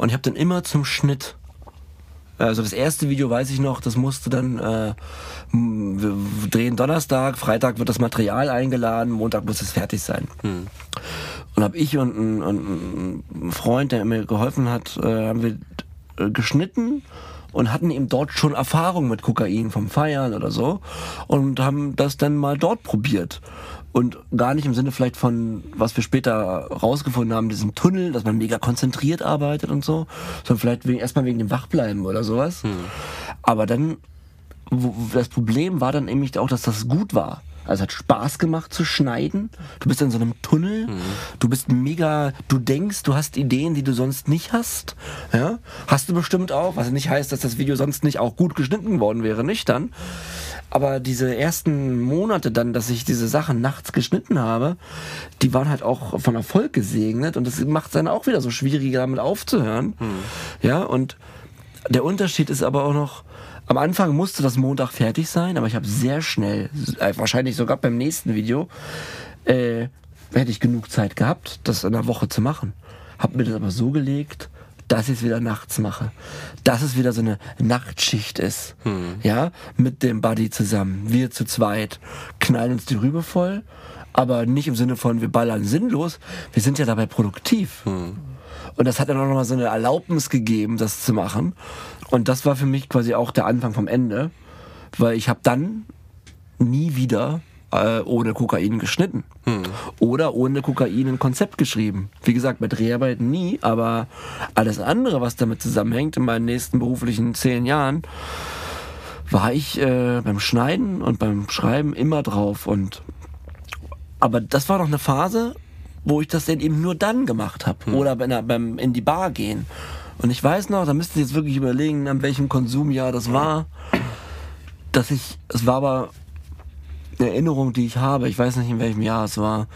und ich habe dann immer zum Schnitt also das erste Video weiß ich noch, das musste dann, äh, wir drehen Donnerstag, Freitag wird das Material eingeladen, Montag muss es fertig sein. Hm. Und habe ich und ein, und ein, Freund, der mir geholfen hat, äh, haben wir äh, geschnitten und hatten eben dort schon Erfahrung mit Kokain vom Feiern oder so und haben das dann mal dort probiert und gar nicht im Sinne vielleicht von, was wir später rausgefunden haben, diesem Tunnel, dass man mega konzentriert arbeitet und so, sondern vielleicht wegen, erstmal wegen dem Wachbleiben oder sowas. Hm. Aber dann, das Problem war dann nämlich auch, dass das gut war. Also es hat Spaß gemacht zu schneiden. Du bist in so einem Tunnel. Mhm. Du bist mega, du denkst, du hast Ideen, die du sonst nicht hast. Ja? Hast du bestimmt auch, was nicht heißt, dass das Video sonst nicht auch gut geschnitten worden wäre, nicht dann. Aber diese ersten Monate dann, dass ich diese Sachen nachts geschnitten habe, die waren halt auch von Erfolg gesegnet und das macht es dann auch wieder so schwierig, damit aufzuhören. Hm. Ja, und der Unterschied ist aber auch noch, am Anfang musste das Montag fertig sein, aber ich habe sehr schnell, äh, wahrscheinlich sogar beim nächsten Video, äh, hätte ich genug Zeit gehabt, das in einer Woche zu machen. Hab mir das aber so gelegt, dass ich es wieder nachts mache. Dass es wieder so eine Nachtschicht ist. Hm. Ja, mit dem Buddy zusammen. Wir zu zweit knallen uns die Rübe voll, aber nicht im Sinne von wir ballern sinnlos. Wir sind ja dabei produktiv. Hm. Und das hat dann auch nochmal so eine Erlaubnis gegeben, das zu machen. Und das war für mich quasi auch der Anfang vom Ende, weil ich habe dann nie wieder äh, ohne Kokain geschnitten. Oder ohne Kokain ein Konzept geschrieben. Wie gesagt, bei Dreharbeiten nie, aber alles andere, was damit zusammenhängt in meinen nächsten beruflichen zehn Jahren, war ich äh, beim Schneiden und beim Schreiben immer drauf. Und aber das war noch eine Phase, wo ich das dann eben nur dann gemacht habe. Oder bei einer, beim in die Bar gehen. Und ich weiß noch, da müsst ihr jetzt wirklich überlegen, an welchem Konsumjahr das war, dass ich, es war aber eine Erinnerung, die ich habe, ich weiß nicht in welchem Jahr es war,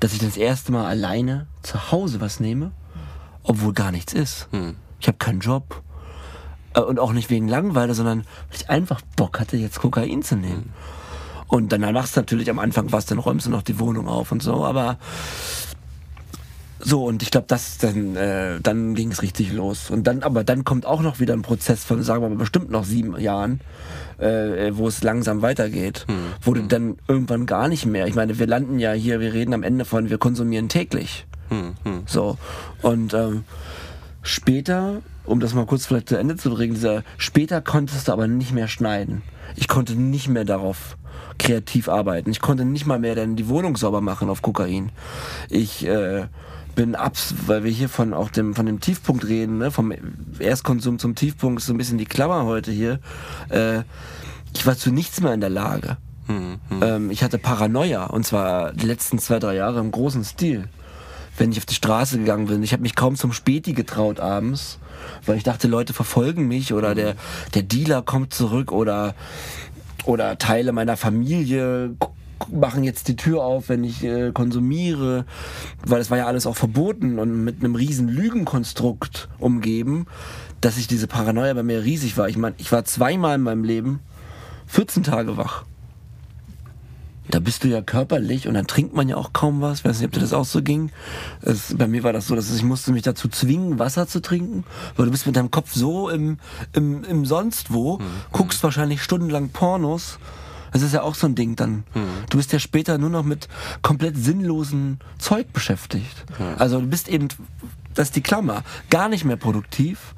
dass ich das erste Mal alleine zu Hause was nehme, obwohl gar nichts ist. Ich habe keinen Job. Äh, Und auch nicht wegen Langeweile, sondern weil ich einfach Bock hatte, jetzt Kokain zu nehmen. Und dann machst du natürlich am Anfang was, dann räumst du noch die Wohnung auf und so, aber so, und ich glaube, das dann, äh, dann ging es richtig los. Und dann, aber dann kommt auch noch wieder ein Prozess von, sagen wir mal, bestimmt noch sieben Jahren, äh, wo es langsam weitergeht. Wo du dann irgendwann gar nicht mehr. Ich meine, wir landen ja hier, wir reden am Ende von, wir konsumieren täglich. So. Und ähm, später, um das mal kurz vielleicht zu Ende zu bringen, dieser, später konntest du aber nicht mehr schneiden. Ich konnte nicht mehr darauf kreativ arbeiten. Ich konnte nicht mal mehr dann die Wohnung sauber machen auf Kokain. Ich äh, bin abs, weil wir hier von auch dem von dem Tiefpunkt reden, ne, vom Erstkonsum zum Tiefpunkt ist so ein bisschen die Klammer heute hier. Äh, ich war zu nichts mehr in der Lage. Ähm, ich hatte Paranoia und zwar die letzten zwei drei Jahre im großen Stil. Wenn ich auf die Straße gegangen bin, ich habe mich kaum zum Späti getraut abends, weil ich dachte, Leute verfolgen mich oder der der Dealer kommt zurück oder oder Teile meiner Familie machen jetzt die Tür auf, wenn ich äh, konsumiere, weil es war ja alles auch verboten und mit einem riesen Lügenkonstrukt umgeben, dass ich diese Paranoia bei mir riesig war. Ich meine, ich war zweimal in meinem Leben 14 Tage wach. Da bist du ja körperlich und dann trinkt man ja auch kaum was. Weiß nicht, ob dir das auch so ging. Es, bei mir war das so, dass ich musste mich dazu zwingen, Wasser zu trinken, weil du bist mit deinem Kopf so im, im, im sonst wo, guckst wahrscheinlich stundenlang Pornos. Das ist ja auch so ein Ding dann. Du bist ja später nur noch mit komplett sinnlosen Zeug beschäftigt. Also du bist eben, das ist die Klammer, gar nicht mehr produktiv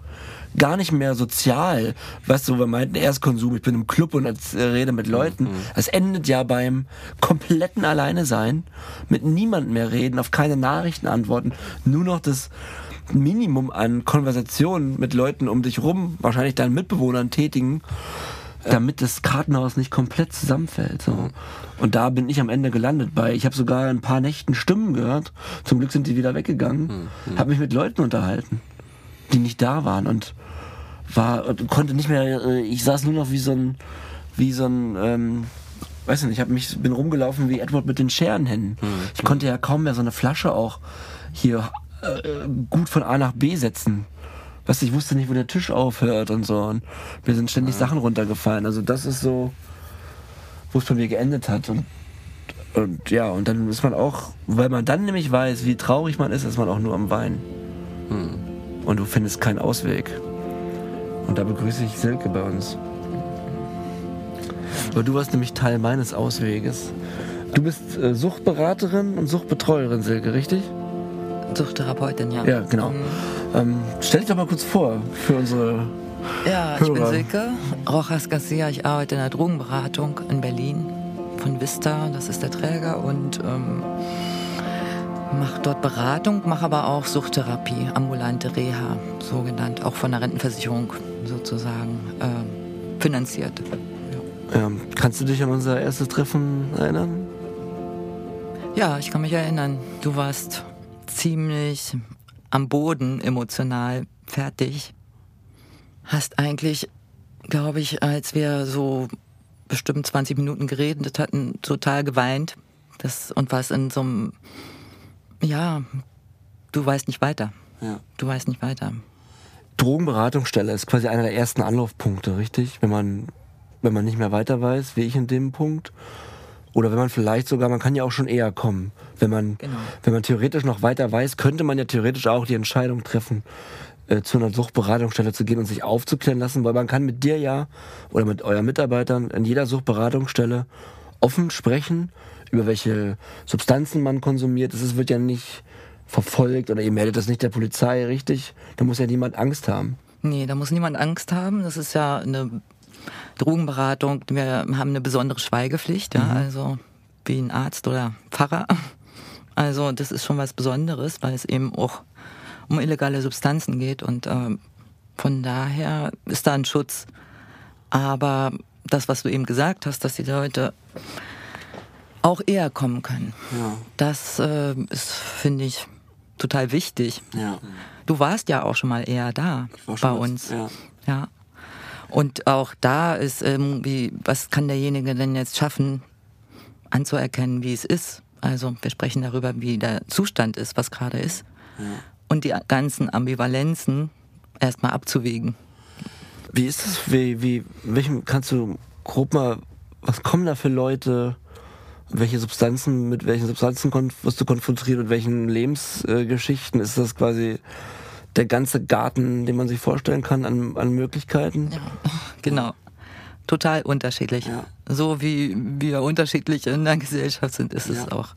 gar nicht mehr sozial. Weißt du, wir meinten Erstkonsum, ich bin im Club und als, äh, rede mit Leuten. Es endet ja beim kompletten Alleine sein, mit niemandem mehr reden, auf keine Nachrichten antworten, nur noch das Minimum an Konversationen mit Leuten um dich rum, wahrscheinlich deinen Mitbewohnern tätigen, damit das Kartenhaus nicht komplett zusammenfällt. So. Und da bin ich am Ende gelandet bei. Ich habe sogar ein paar Nächten Stimmen gehört. Zum Glück sind die wieder weggegangen. Habe mich mit Leuten unterhalten, die nicht da waren und war und konnte nicht mehr. äh, Ich saß nur noch wie so ein, wie so ein. Ähm, Weiß nicht, ich hab mich, bin rumgelaufen wie Edward mit den Scherenhänden. Ich konnte ja kaum mehr so eine Flasche auch hier äh, gut von A nach B setzen. Du, ich wusste nicht, wo der Tisch aufhört und so. Und mir sind ständig Sachen runtergefallen. Also das ist so, wo es bei mir geendet hat. Und, und ja, und dann ist man auch, weil man dann nämlich weiß, wie traurig man ist, ist man auch nur am Weinen. Und du findest keinen Ausweg. Und da begrüße ich Silke bei uns. Aber du warst nämlich Teil meines Ausweges. Du bist äh, Suchtberaterin und Suchtbetreuerin, Silke, richtig? Suchttherapeutin, ja. Ja, genau. Ähm, stell dich doch mal kurz vor für unsere. Ja, ich bin Hörer. Silke Rojas Garcia. Ich arbeite in der Drogenberatung in Berlin von Vista, das ist der Träger, und ähm, mache dort Beratung, mache aber auch Suchttherapie, ambulante Reha, so genannt, auch von der Rentenversicherung sozusagen äh, finanziert. Ähm, kannst du dich an unser erstes Treffen erinnern? Ja, ich kann mich erinnern, du warst ziemlich am Boden emotional fertig. Hast eigentlich, glaube ich, als wir so bestimmt 20 Minuten geredet hatten, total geweint. Das, und warst in so einem, ja, du weißt nicht weiter. Ja. Du weißt nicht weiter. Drogenberatungsstelle ist quasi einer der ersten Anlaufpunkte, richtig? Wenn man, wenn man nicht mehr weiter weiß, wie ich in dem Punkt. Oder wenn man vielleicht sogar, man kann ja auch schon eher kommen. Wenn man, Genau. wenn man theoretisch noch weiter weiß, könnte man ja theoretisch auch die Entscheidung treffen, äh, zu einer Suchtberatungsstelle zu gehen und sich aufzuklären lassen, weil man kann mit dir ja oder mit euren Mitarbeitern in jeder Suchtberatungsstelle offen sprechen, über welche Substanzen man konsumiert. Es wird ja nicht verfolgt oder ihr meldet das nicht der Polizei, richtig? Da muss ja niemand Angst haben. Nee, da muss niemand Angst haben. Das ist ja eine Drogenberatung. Wir haben eine besondere Schweigepflicht. Ja? Also wie ein Arzt oder Pfarrer. Also das ist schon was Besonderes, weil es eben auch um illegale Substanzen geht und äh, von daher ist da ein Schutz. Aber das, was du eben gesagt hast, dass die Leute auch eher kommen können, Ja. das äh, ist, finde ich, total wichtig. Ja. Du warst ja auch schon mal eher da bei uns. ja. ja. Und auch da ist irgendwie, was kann derjenige denn jetzt schaffen, anzuerkennen, wie es ist? Also wir sprechen darüber, wie der Zustand ist, was gerade ist. Und die ganzen Ambivalenzen erstmal abzuwägen. Wie ist es, wie, wie, welchem, kannst du grob mal, was kommen da für Leute, welche Substanzen, mit welchen Substanzen wirst du konfrontiert, mit welchen Lebensgeschichten? ist das quasi der ganze Garten, den man sich vorstellen kann an, an Möglichkeiten? Genau. Total unterschiedlich. Ja. So wie wir unterschiedlich in der Gesellschaft sind, ist es Ja. auch.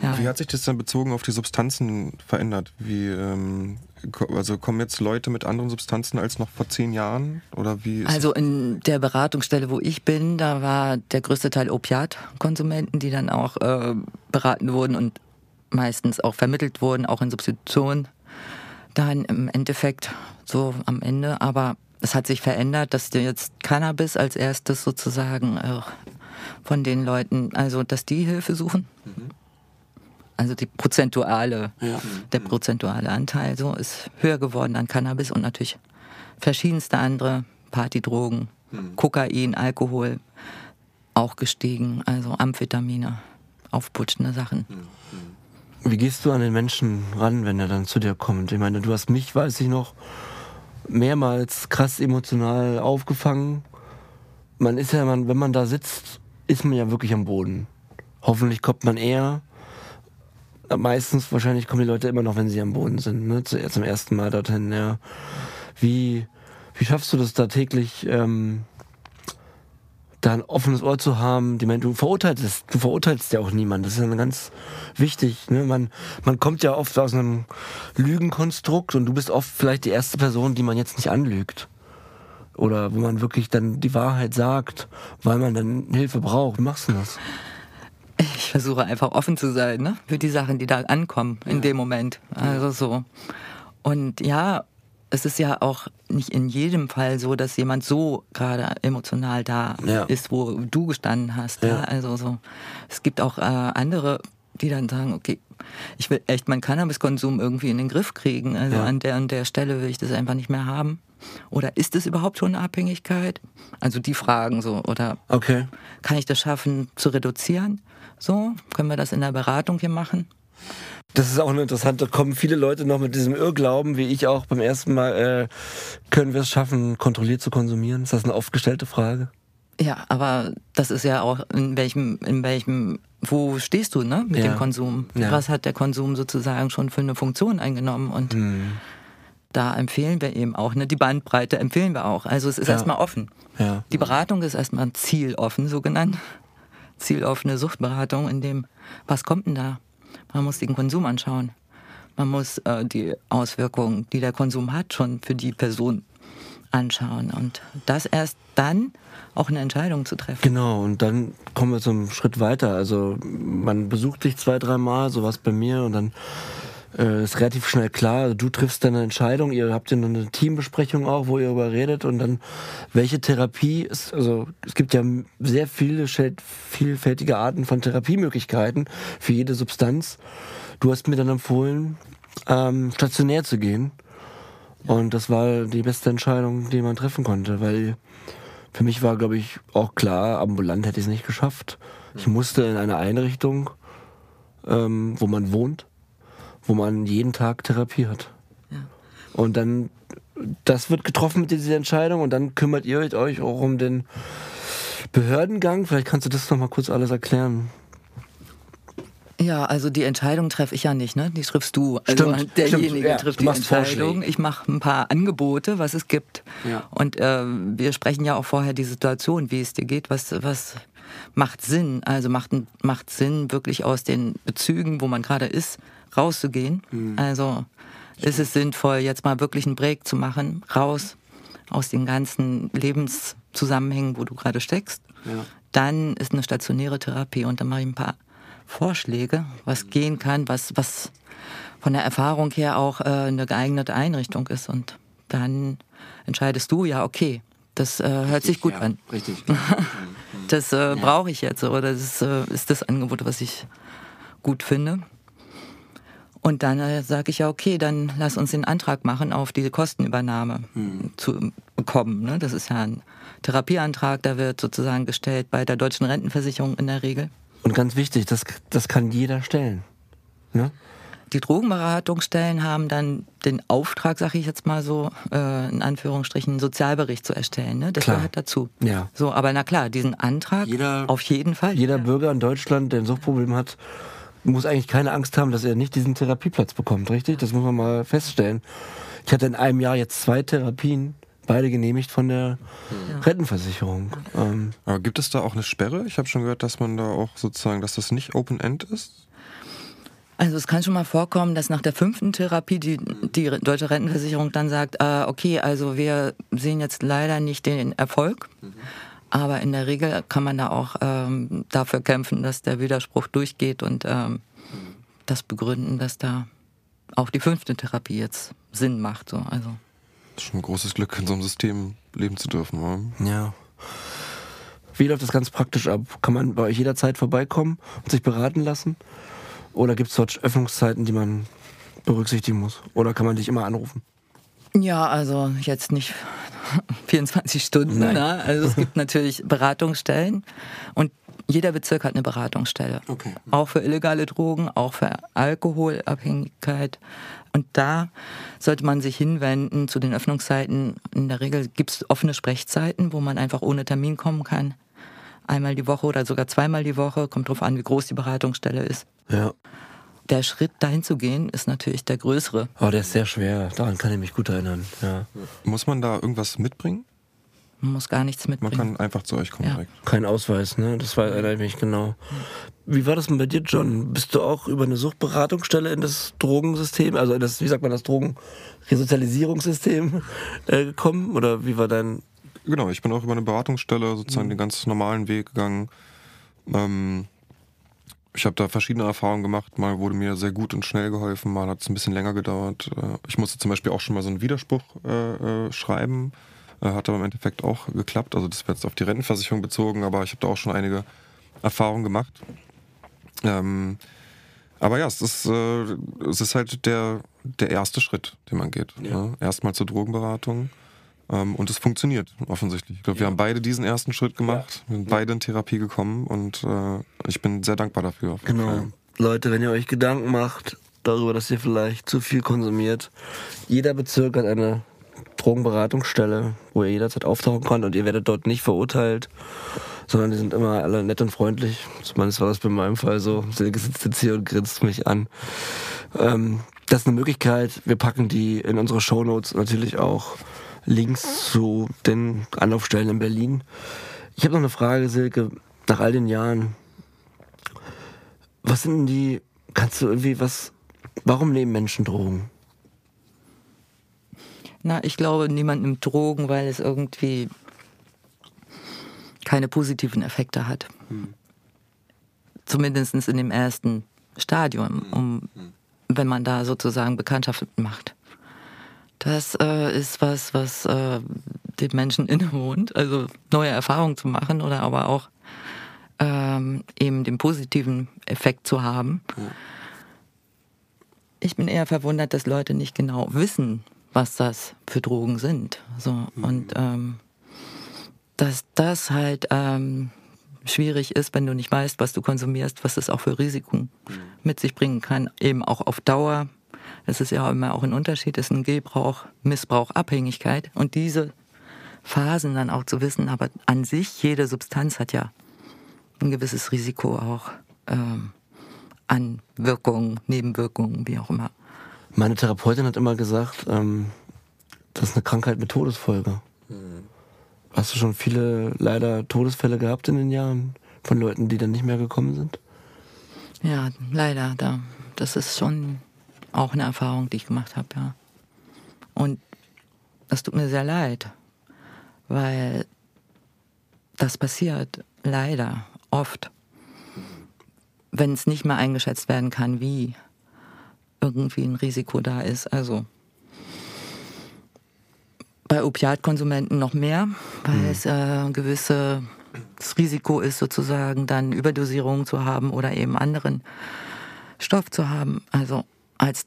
Ja. Wie hat sich das dann bezogen auf die Substanzen verändert? Wie, ähm, also kommen jetzt Leute mit anderen Substanzen als noch vor zehn Jahren? Oder wie Also in der Beratungsstelle, wo ich bin, da war der größte Teil Opiatkonsumenten, die dann auch äh, beraten wurden und meistens auch vermittelt wurden, auch in Substitution. Dann im Endeffekt so am Ende, aber es hat sich verändert, dass jetzt Cannabis als erstes sozusagen äh, von den Leuten, also dass die Hilfe suchen. Also die prozentuale, Ja. der prozentuale Anteil so ist höher geworden an Cannabis und natürlich verschiedenste andere Partydrogen, Kokain, Alkohol auch gestiegen, also Amphetamine, aufputschende Sachen. Wie gehst du an den Menschen ran, wenn er dann zu dir kommt? Ich meine, du hast mich, weiß ich noch, mehrmals krass emotional aufgefangen. Man ist ja, man, wenn man da sitzt, ist man ja wirklich am Boden. Hoffentlich kommt man eher. Meistens, wahrscheinlich kommen die Leute immer noch, wenn sie am Boden sind, ne? Zu- zum ersten Mal dorthin, ja. Wie, wie schaffst du das da täglich, ähm, da ein offenes Ohr zu haben, die man, du verurteilst, du verurteilst ja auch niemanden. Das ist ja ganz wichtig. Ne? Man, man kommt ja oft aus einem Lügenkonstrukt und du bist oft vielleicht die erste Person, die man jetzt nicht anlügt. Oder wo man wirklich dann die Wahrheit sagt, weil man dann Hilfe braucht. Wie machst du das? Ich versuche einfach offen zu sein, ne? Für die Sachen, die da ankommen in dem Moment. Also so. Und ja, es ist ja auch nicht in jedem Fall so, dass jemand so gerade emotional da Ja. ist, wo du gestanden hast. Ja. Also so. Es gibt auch äh, andere, die dann sagen, okay, ich will echt meinen Cannabiskonsum irgendwie in den Griff kriegen. Also Ja. an der und der Stelle will ich das einfach nicht mehr haben. Oder ist es überhaupt schon eine Abhängigkeit? Also die Fragen so. Oder Okay. kann ich das schaffen zu reduzieren? So, können wir das in der Beratung hier machen? Das ist auch eine interessante, da kommen viele Leute noch mit diesem Irrglauben, wie ich auch beim ersten Mal, äh, können wir es schaffen, kontrolliert zu konsumieren? Ist das eine oft gestellte Frage? Ja, aber das ist ja auch in welchem, in welchem, wo stehst du, ne, mit Ja. dem Konsum? Ja. Was hat der Konsum sozusagen schon für eine Funktion eingenommen? Und Hm. da empfehlen wir eben auch, ne, die Bandbreite empfehlen wir auch. Also es ist Ja. erstmal offen. Ja. Die Beratung ist erstmal zieloffen, so genannt. Zieloffene Suchtberatung, in dem, was kommt denn da? Man muss den Konsum anschauen. Man muss äh, die Auswirkungen, die der Konsum hat, schon für die Person anschauen. Und das erst dann auch eine Entscheidung zu treffen. Genau, und dann kommen wir zum Schritt weiter. Also man besucht dich zwei, dreimal, sowas bei mir und dann äh, ist relativ schnell klar, du triffst deine Entscheidung, ihr habt ja eine Teambesprechung auch, wo ihr darüber redet und dann welche Therapie ist, also es gibt ja sehr viele vielfältige Arten von Therapiemöglichkeiten für jede Substanz. Du hast mir dann empfohlen, ähm, stationär zu gehen. Und das war die beste Entscheidung, die man treffen konnte, weil für mich war, glaube ich, auch klar, ambulant hätte ich es nicht geschafft. Ich musste in eine Einrichtung, ähm, wo man wohnt, wo man jeden Tag Therapie hat. Ja. Und dann, das wird getroffen mit dieser Entscheidung und dann kümmert ihr euch auch um den Behördengang. Vielleicht kannst du das nochmal kurz alles erklären. Ja, also die Entscheidung treffe ich ja nicht, ne? Die triffst du. Also Stimmt, derjenige stimmt, ja, trifft die Entscheidung. Vorschläge. Ich mache ein paar Angebote, was es gibt. Ja. Und äh, wir sprechen ja auch vorher die Situation, wie es dir geht, was, was macht Sinn. Also macht, macht Sinn, wirklich aus den Bezügen, wo man gerade ist, rauszugehen. Mhm. Also ist es sinnvoll, jetzt mal wirklich einen Break zu machen, raus aus den ganzen Lebenszusammenhängen, wo du gerade steckst. Ja. Dann ist eine stationäre Therapie und dann mache ich ein paar Vorschläge, was gehen kann, was, was von der Erfahrung her auch äh, eine geeignete Einrichtung ist. Und dann entscheidest du, ja, okay, das äh, hört richtig, sich gut ja, an. Richtig. das äh, ja. brauche ich jetzt oder das äh, ist das Angebot, was ich gut finde. Und dann äh, sage ich ja, okay, dann lass uns den Antrag machen, auf diese Kostenübernahme hm. zu bekommen. Ne? Das ist ja ein Therapieantrag, der wird sozusagen gestellt bei der deutschen Rentenversicherung in der Regel. Und ganz wichtig, das, das kann jeder stellen. Ne? Die Drogenberatungsstellen haben dann den Auftrag, sage ich jetzt mal so, äh, in Anführungsstrichen, einen Sozialbericht zu erstellen. Ne? Das klar. gehört dazu. Ja. So, aber na klar, diesen Antrag jeder, auf jeden Fall. Jeder ja. Bürger in Deutschland, der ein Suchtproblem hat, muss eigentlich keine Angst haben, dass er nicht diesen Therapieplatz bekommt, richtig? Das muss man mal feststellen. Ich hatte in einem Jahr jetzt zwei Therapien, beide genehmigt von der ja. Rentenversicherung. Ähm Aber gibt es da auch eine Sperre? Ich habe schon gehört, dass man da auch sozusagen, dass das nicht Open End ist. Also es kann schon mal vorkommen, dass nach der fünften Therapie die, die deutsche Rentenversicherung dann sagt, äh, okay, also wir sehen jetzt leider nicht den Erfolg. Mhm. Aber in der Regel kann man da auch ähm, dafür kämpfen, dass der Widerspruch durchgeht und ähm, das begründen, dass da auch die fünfte Therapie jetzt Sinn macht. So. Also. Das ist schon ein großes Glück, in so einem System leben zu dürfen. Oder? Ja. Wie läuft das ganz praktisch ab? Kann man bei euch jederzeit vorbeikommen und sich beraten lassen? Oder gibt es dort Öffnungszeiten, die man berücksichtigen muss? Oder kann man dich immer anrufen? Ja, also jetzt nicht 24 Stunden. Ne? Also es gibt natürlich Beratungsstellen und jeder Bezirk hat eine Beratungsstelle. Okay. Auch für illegale Drogen, auch für Alkoholabhängigkeit. Und da sollte man sich hinwenden zu den Öffnungszeiten. In der Regel gibt es offene Sprechzeiten, wo man einfach ohne Termin kommen kann. Einmal die Woche oder sogar zweimal die Woche. Kommt drauf an, wie groß die Beratungsstelle ist. Ja. Der Schritt dahin zu gehen, ist natürlich der größere. Oh, der ist sehr schwer. Daran kann ich mich gut erinnern. Ja. Muss man da irgendwas mitbringen? Man muss gar nichts mitbringen. Man kann einfach zu euch kommen ja. direkt. Kein Ausweis, ne? Das war erinnere ich mich genau. Wie war das denn bei dir, John? Bist du auch über eine Suchtberatungsstelle in das Drogensystem, also in das, wie sagt man, das Drogenresozialisierungssystem äh, gekommen? Oder wie war dein. Genau, ich bin auch über eine Beratungsstelle sozusagen mhm. den ganz normalen Weg gegangen. Ähm, ich habe da verschiedene Erfahrungen gemacht. Mal wurde mir sehr gut und schnell geholfen, mal hat es ein bisschen länger gedauert. Äh, ich musste zum Beispiel auch schon mal so einen Widerspruch äh, äh, schreiben. Äh, hat aber im Endeffekt auch geklappt. Also das wird jetzt auf die Rentenversicherung bezogen, aber ich habe da auch schon einige Erfahrungen gemacht. Ähm, aber ja, es ist, äh, es ist halt der, der erste Schritt, den man geht. Ja. Ne? Erstmal zur Drogenberatung. Ähm, und es funktioniert offensichtlich. Ich glaube, ja. wir haben beide diesen ersten Schritt gemacht, ja. sind beide in Therapie gekommen und äh, ich bin sehr dankbar dafür. Genau. Fall. Leute, wenn ihr euch Gedanken macht darüber, dass ihr vielleicht zu viel konsumiert, jeder Bezirk hat eine Drogenberatungsstelle, wo ihr jederzeit auftauchen könnt und ihr werdet dort nicht verurteilt, sondern die sind immer alle nett und freundlich. Zumindest war das bei meinem Fall so. Silke sitzt jetzt hier und grinst mich an. Ähm, das ist eine Möglichkeit. Wir packen die in unsere Shownotes natürlich auch Links zu den Anlaufstellen in Berlin. Ich habe noch eine Frage, Silke, nach all den Jahren. Was sind denn die, kannst du irgendwie was, warum nehmen Menschen Drogen? Na, ich glaube, niemand nimmt Drogen, weil es irgendwie keine positiven Effekte hat. Hm. Zumindest in dem ersten Stadium, um, hm. wenn man da sozusagen Bekanntschaft macht. Das äh, ist was, was äh, den Menschen innewohnt, also neue Erfahrungen zu machen oder aber auch ähm, eben den positiven Effekt zu haben. Ich bin eher verwundert, dass Leute nicht genau wissen, was das für Drogen sind. So mhm. und ähm, dass das halt ähm, schwierig ist, wenn du nicht weißt, was du konsumierst, was es auch für Risiken mhm. mit sich bringen kann, eben auch auf Dauer es ist ja immer auch ein Unterschied, es ist ein Gebrauch, Missbrauch, Abhängigkeit. Und diese Phasen dann auch zu wissen, aber an sich, jede Substanz hat ja ein gewisses Risiko auch ähm, an Wirkungen, Nebenwirkungen, wie auch immer. Meine Therapeutin hat immer gesagt, ähm, das ist eine Krankheit mit Todesfolge. Mhm. Hast du schon viele leider Todesfälle gehabt in den Jahren von Leuten, die dann nicht mehr gekommen sind? Ja, leider. Da, das ist schon auch eine Erfahrung, die ich gemacht habe, ja. Und das tut mir sehr leid, weil das passiert leider oft. wenn es nicht mehr eingeschätzt werden kann, wie irgendwie ein Risiko da ist. Also bei Opiatkonsumenten noch mehr, weil mhm. es äh, ein gewisses Risiko ist, sozusagen dann Überdosierung zu haben oder eben anderen Stoff zu haben. Also als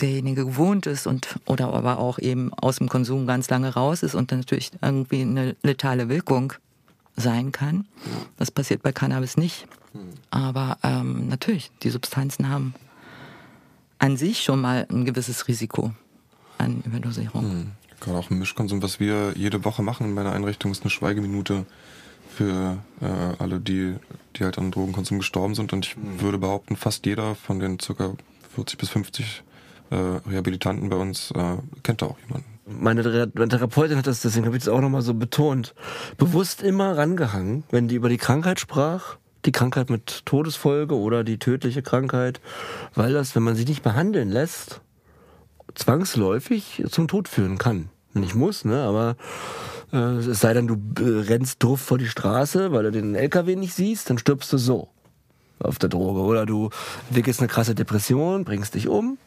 derjenige gewohnt ist und oder aber auch eben aus dem Konsum ganz lange raus ist und dann natürlich irgendwie eine letale Wirkung sein kann. Das passiert bei Cannabis nicht. Aber ähm, natürlich, die Substanzen haben an sich schon mal ein gewisses Risiko an Überdosierung. Mhm. Gerade auch ein Mischkonsum, was wir jede Woche machen in meiner Einrichtung, ist eine Schweigeminute für äh, alle, die, die halt an Drogenkonsum gestorben sind. Und ich mhm. würde behaupten, fast jeder von den circa 40 bis 50 äh, Rehabilitanten bei uns äh, kennt da auch jemanden. Meine Therapeutin hat das, deswegen habe ich es auch nochmal so betont, bewusst immer rangehangen, wenn die über die Krankheit sprach, die Krankheit mit Todesfolge oder die tödliche Krankheit, weil das, wenn man sich nicht behandeln lässt, zwangsläufig zum Tod führen kann. Nicht muss, ne, aber äh, es sei denn, du äh, rennst doof vor die Straße, weil du den LKW nicht siehst, dann stirbst du so auf der Droge. Oder du entwickelst eine krasse Depression, bringst dich um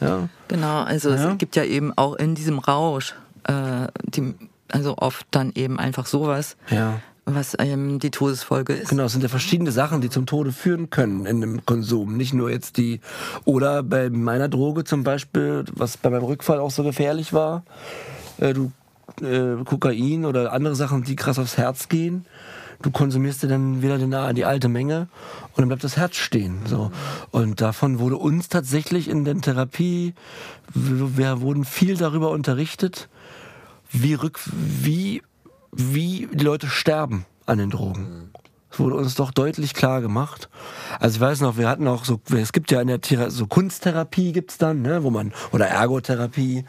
ja. Genau, also ja. es gibt ja eben auch in diesem Rausch, äh, die, also oft dann eben einfach sowas, ja. was ähm, die Todesfolge ist. Genau, es sind ja verschiedene Sachen, die zum Tode führen können in dem Konsum. Nicht nur jetzt die, oder bei meiner Droge zum Beispiel, was bei meinem Rückfall auch so gefährlich war, äh, du äh, Kokain oder andere Sachen, die krass aufs Herz gehen du konsumierst dir dann wieder die, die alte Menge und dann bleibt das Herz stehen. So. Und davon wurde uns tatsächlich in der Therapie, wir wurden viel darüber unterrichtet, wie, rück, wie, wie die Leute sterben an den Drogen. Das wurde uns doch deutlich klar gemacht. Also ich weiß noch, wir hatten auch so, es gibt ja in der Thera so Kunsttherapie gibt's dann, ne, wo man, oder Ergotherapie,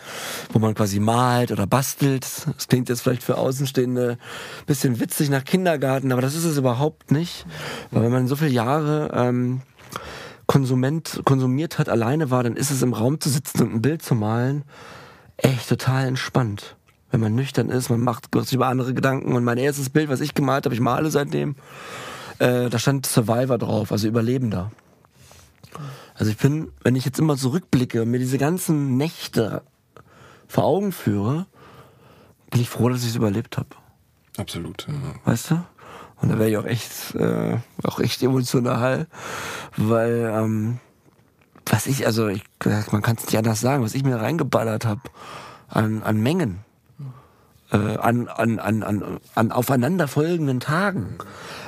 wo man quasi malt oder bastelt. Das klingt jetzt vielleicht für Außenstehende bisschen witzig nach Kindergarten, aber das ist es überhaupt nicht. Weil wenn man so viele Jahre ähm, Konsument, konsumiert hat, alleine war, dann ist es im Raum zu sitzen und ein Bild zu malen echt total entspannt wenn man nüchtern ist, man macht sich über andere Gedanken. Und mein erstes Bild, was ich gemalt habe, ich male seitdem, äh, da stand Survivor drauf, also Überlebender. Also ich bin, wenn ich jetzt immer zurückblicke und mir diese ganzen Nächte vor Augen führe, bin ich froh, dass ich es überlebt habe. Absolut. Ja. Weißt du? Und da wäre ich auch echt, äh, auch echt emotional, weil ähm, was ich, also ich, man kann es nicht anders sagen, was ich mir reingeballert habe an, an Mengen, an, an, an, an, an aufeinanderfolgenden Tagen,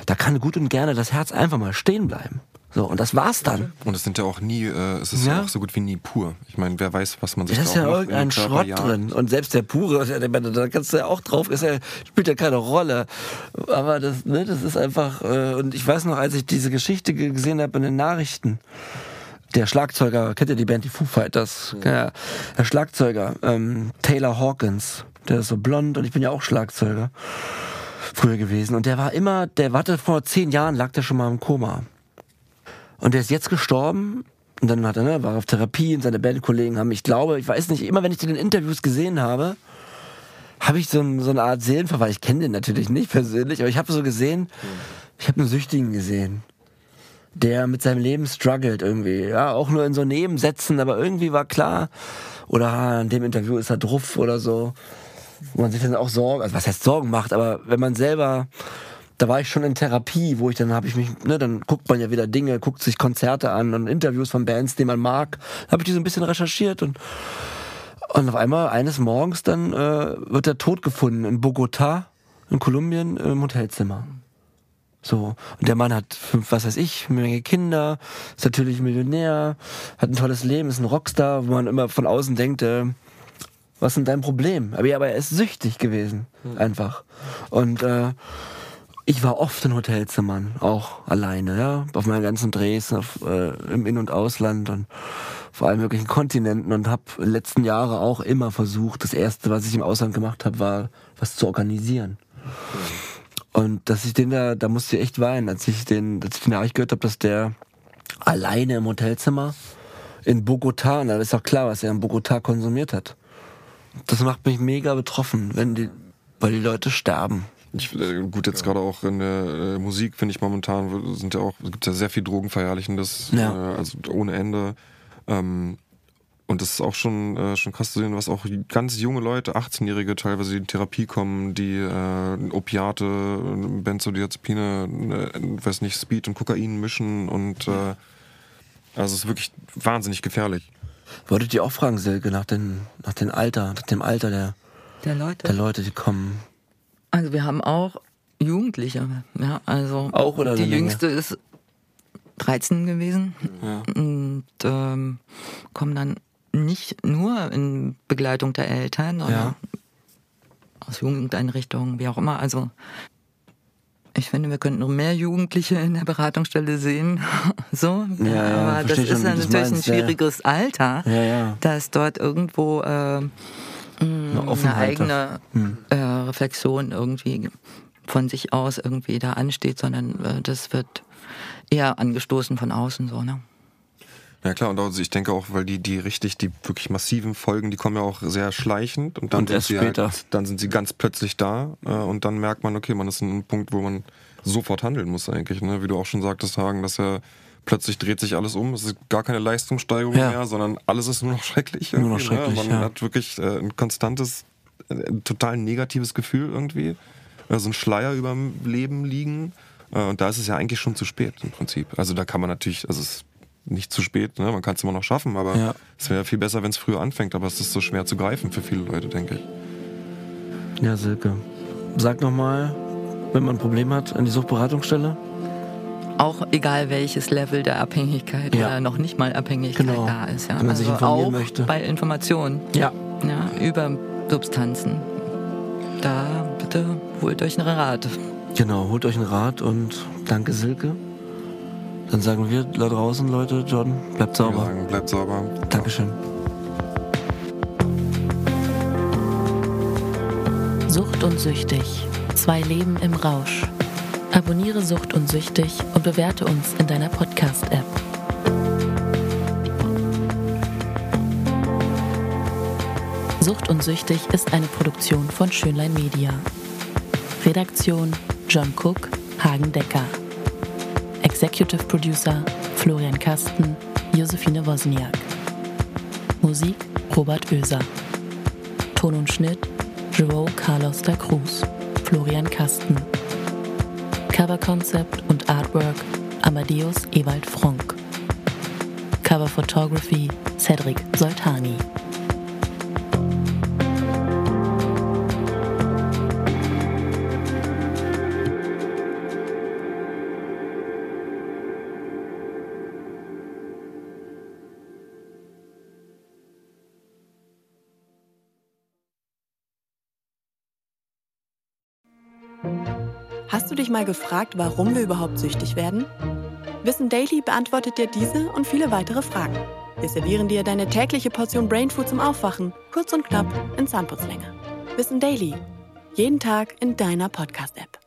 da kann gut und gerne das Herz einfach mal stehen bleiben. So, und das war's dann. Und es sind ja auch nie, äh, es ist ja. ja. auch so gut wie nie pur. Ich meine, wer weiß, was man sich da ist ja irgendein Schrott jagt. drin. Und selbst der pure, da kannst du ja auch drauf, ist ja, spielt ja keine Rolle. Aber das, ne, das ist einfach, äh, und ich weiß noch, als ich diese Geschichte gesehen habe in den Nachrichten, der Schlagzeuger, kennt ihr die Band, die Foo Fighters? Ja. ja der Schlagzeuger, ähm, Taylor Hawkins, der ist so blond und ich bin ja auch Schlagzeuger früher gewesen. Und der war immer, der warte vor zehn Jahren, lag der schon mal im Koma. Und der ist jetzt gestorben und dann hat er, ne, war auf Therapie und seine Bandkollegen haben, ich glaube, ich weiß nicht, immer wenn ich den in Interviews gesehen habe, habe ich so, ein, so eine Art Seelenverwalt. Ich kenne den natürlich nicht persönlich, aber ich habe so gesehen, ich habe einen Süchtigen gesehen, der mit seinem Leben struggelt irgendwie. Ja, auch nur in so Nebensätzen, aber irgendwie war klar, oder in dem Interview ist er druff oder so wo man sich dann auch Sorgen, also was heißt Sorgen macht, aber wenn man selber, da war ich schon in Therapie, wo ich dann habe ich mich, ne, dann guckt man ja wieder Dinge, guckt sich Konzerte an und Interviews von Bands, die man mag, habe ich die so ein bisschen recherchiert und und auf einmal eines Morgens dann äh, wird er tot gefunden in Bogota in Kolumbien im Hotelzimmer. So. Und der Mann hat fünf, was weiß ich, eine Menge Kinder, ist natürlich Millionär, hat ein tolles Leben, ist ein Rockstar, wo man immer von außen denkt, äh, was ist denn dein Problem? Aber, ja, aber er ist süchtig gewesen, mhm. einfach. Und äh, ich war oft in Hotelzimmern, auch alleine, ja, auf meinen ganzen Drehs, auf, äh, im In- und Ausland und vor allen möglichen Kontinenten und habe in den letzten Jahren auch immer versucht, das Erste, was ich im Ausland gemacht habe, war, was zu organisieren. Und dass ich den da, da musste ich echt weinen, als ich den, als ich den Nachricht gehört habe, dass der alleine im Hotelzimmer in Bogota, und da ist auch klar, was er in Bogota konsumiert hat das macht mich mega betroffen, wenn die, weil die Leute sterben. Ich, äh, gut, jetzt gerade auch in der äh, Musik finde ich momentan sind ja auch, gibt ja sehr viel Drogenverherrlichendes, Ja. äh, also ohne Ende. Ähm, und das ist auch schon, äh, schon krass zu sehen, was auch ganz junge Leute, 18-Jährige teilweise, die in Therapie kommen, die äh, Opiate, Benzodiazepine, äh, weiß nicht, Speed und Kokain mischen und äh, also es ist wirklich wahnsinnig gefährlich. Wolltet ihr auch fragen, Silke, nach, den, nach, dem Alter, nach dem Alter der, Der Leute. der Leute, die kommen? Also wir haben auch Jugendliche, ja, also Auch oder die jüngste ist 13 gewesen Ja. und ähm, kommen dann nicht nur in Begleitung der Eltern, sondern Ja. aus Jugendeinrichtungen, wie auch immer. Also ich finde, wir könnten noch mehr Jugendliche in der Beratungsstelle sehen. so, Ja, ja, aber das ist schon, ja natürlich ein meinst, ja, schwieriges Alter, Ja, dass dort irgendwo äh, mh, eine Offenheit eigene Hm. äh, Reflexion irgendwie von sich aus irgendwie da ansteht, sondern äh, das wird eher angestoßen von außen so, ne? Ja klar, und also ich denke auch, weil die, die richtig, die wirklich massiven Folgen, die kommen ja auch sehr schleichend und dann, Und sind, erst sie später. Halt, dann sind sie ganz plötzlich da äh, und dann merkt man, okay, man ist an einem Punkt, wo man sofort handeln muss eigentlich. Ne? Wie du auch schon sagtest, Hagen, dass ja plötzlich dreht sich alles um, es ist gar keine Leistungssteigerung Ja. mehr, sondern alles ist nur noch schrecklich. Nur noch irgendwie, schrecklich, Ne? Man ja. hat wirklich äh, ein konstantes, äh, total negatives Gefühl irgendwie. Äh, so ein Schleier über dem Leben liegen. Äh, und da ist es ja eigentlich schon zu spät im Prinzip. Also da kann man natürlich, also es nicht zu spät, ne? man kann es immer noch schaffen, aber Ja. es wäre viel besser, wenn es früher anfängt, aber es ist so schwer zu greifen für viele Leute, denke ich. Ja, Silke. Sag nochmal, wenn man ein Problem hat, an die Suchtberatungsstelle. Auch egal welches Level der Abhängigkeit Ja. oder noch nicht mal Abhängigkeit Genau. da ist, ja. Wenn man sich also informieren auch möchte. bei Informationen Ja. ja, über Substanzen. Da bitte holt euch einen Rat. Genau, holt euch einen Rat und danke, Silke. Dann sagen wir da draußen, Leute, John, bleibt sauber. sagen, bleibt sauber. Dankeschön. Sucht und Süchtig. Zwei Leben im Rausch. Abonniere Sucht und Süchtig und bewerte uns in deiner Podcast-App. Sucht und Süchtig ist eine Produktion von Schönlein Media. Redaktion John Cook, Hagen Decker. Executive Producer Florian Kasten, Josephine Wozniak. Musik Robert Oeser. Ton und Schnitt Joao Carlos da Cruz, Florian Kasten. Cover Concept und Artwork Amadeus Ewald Fronk. Cover Photography Cedric Soltani. Mal gefragt, warum wir überhaupt süchtig werden? Wissen Daily beantwortet dir diese und viele weitere Fragen. Wir servieren dir deine tägliche Portion Brainfood zum Aufwachen, kurz und knapp in Zahnputzlänge. Wissen Daily. Jeden Tag in deiner Podcast-App.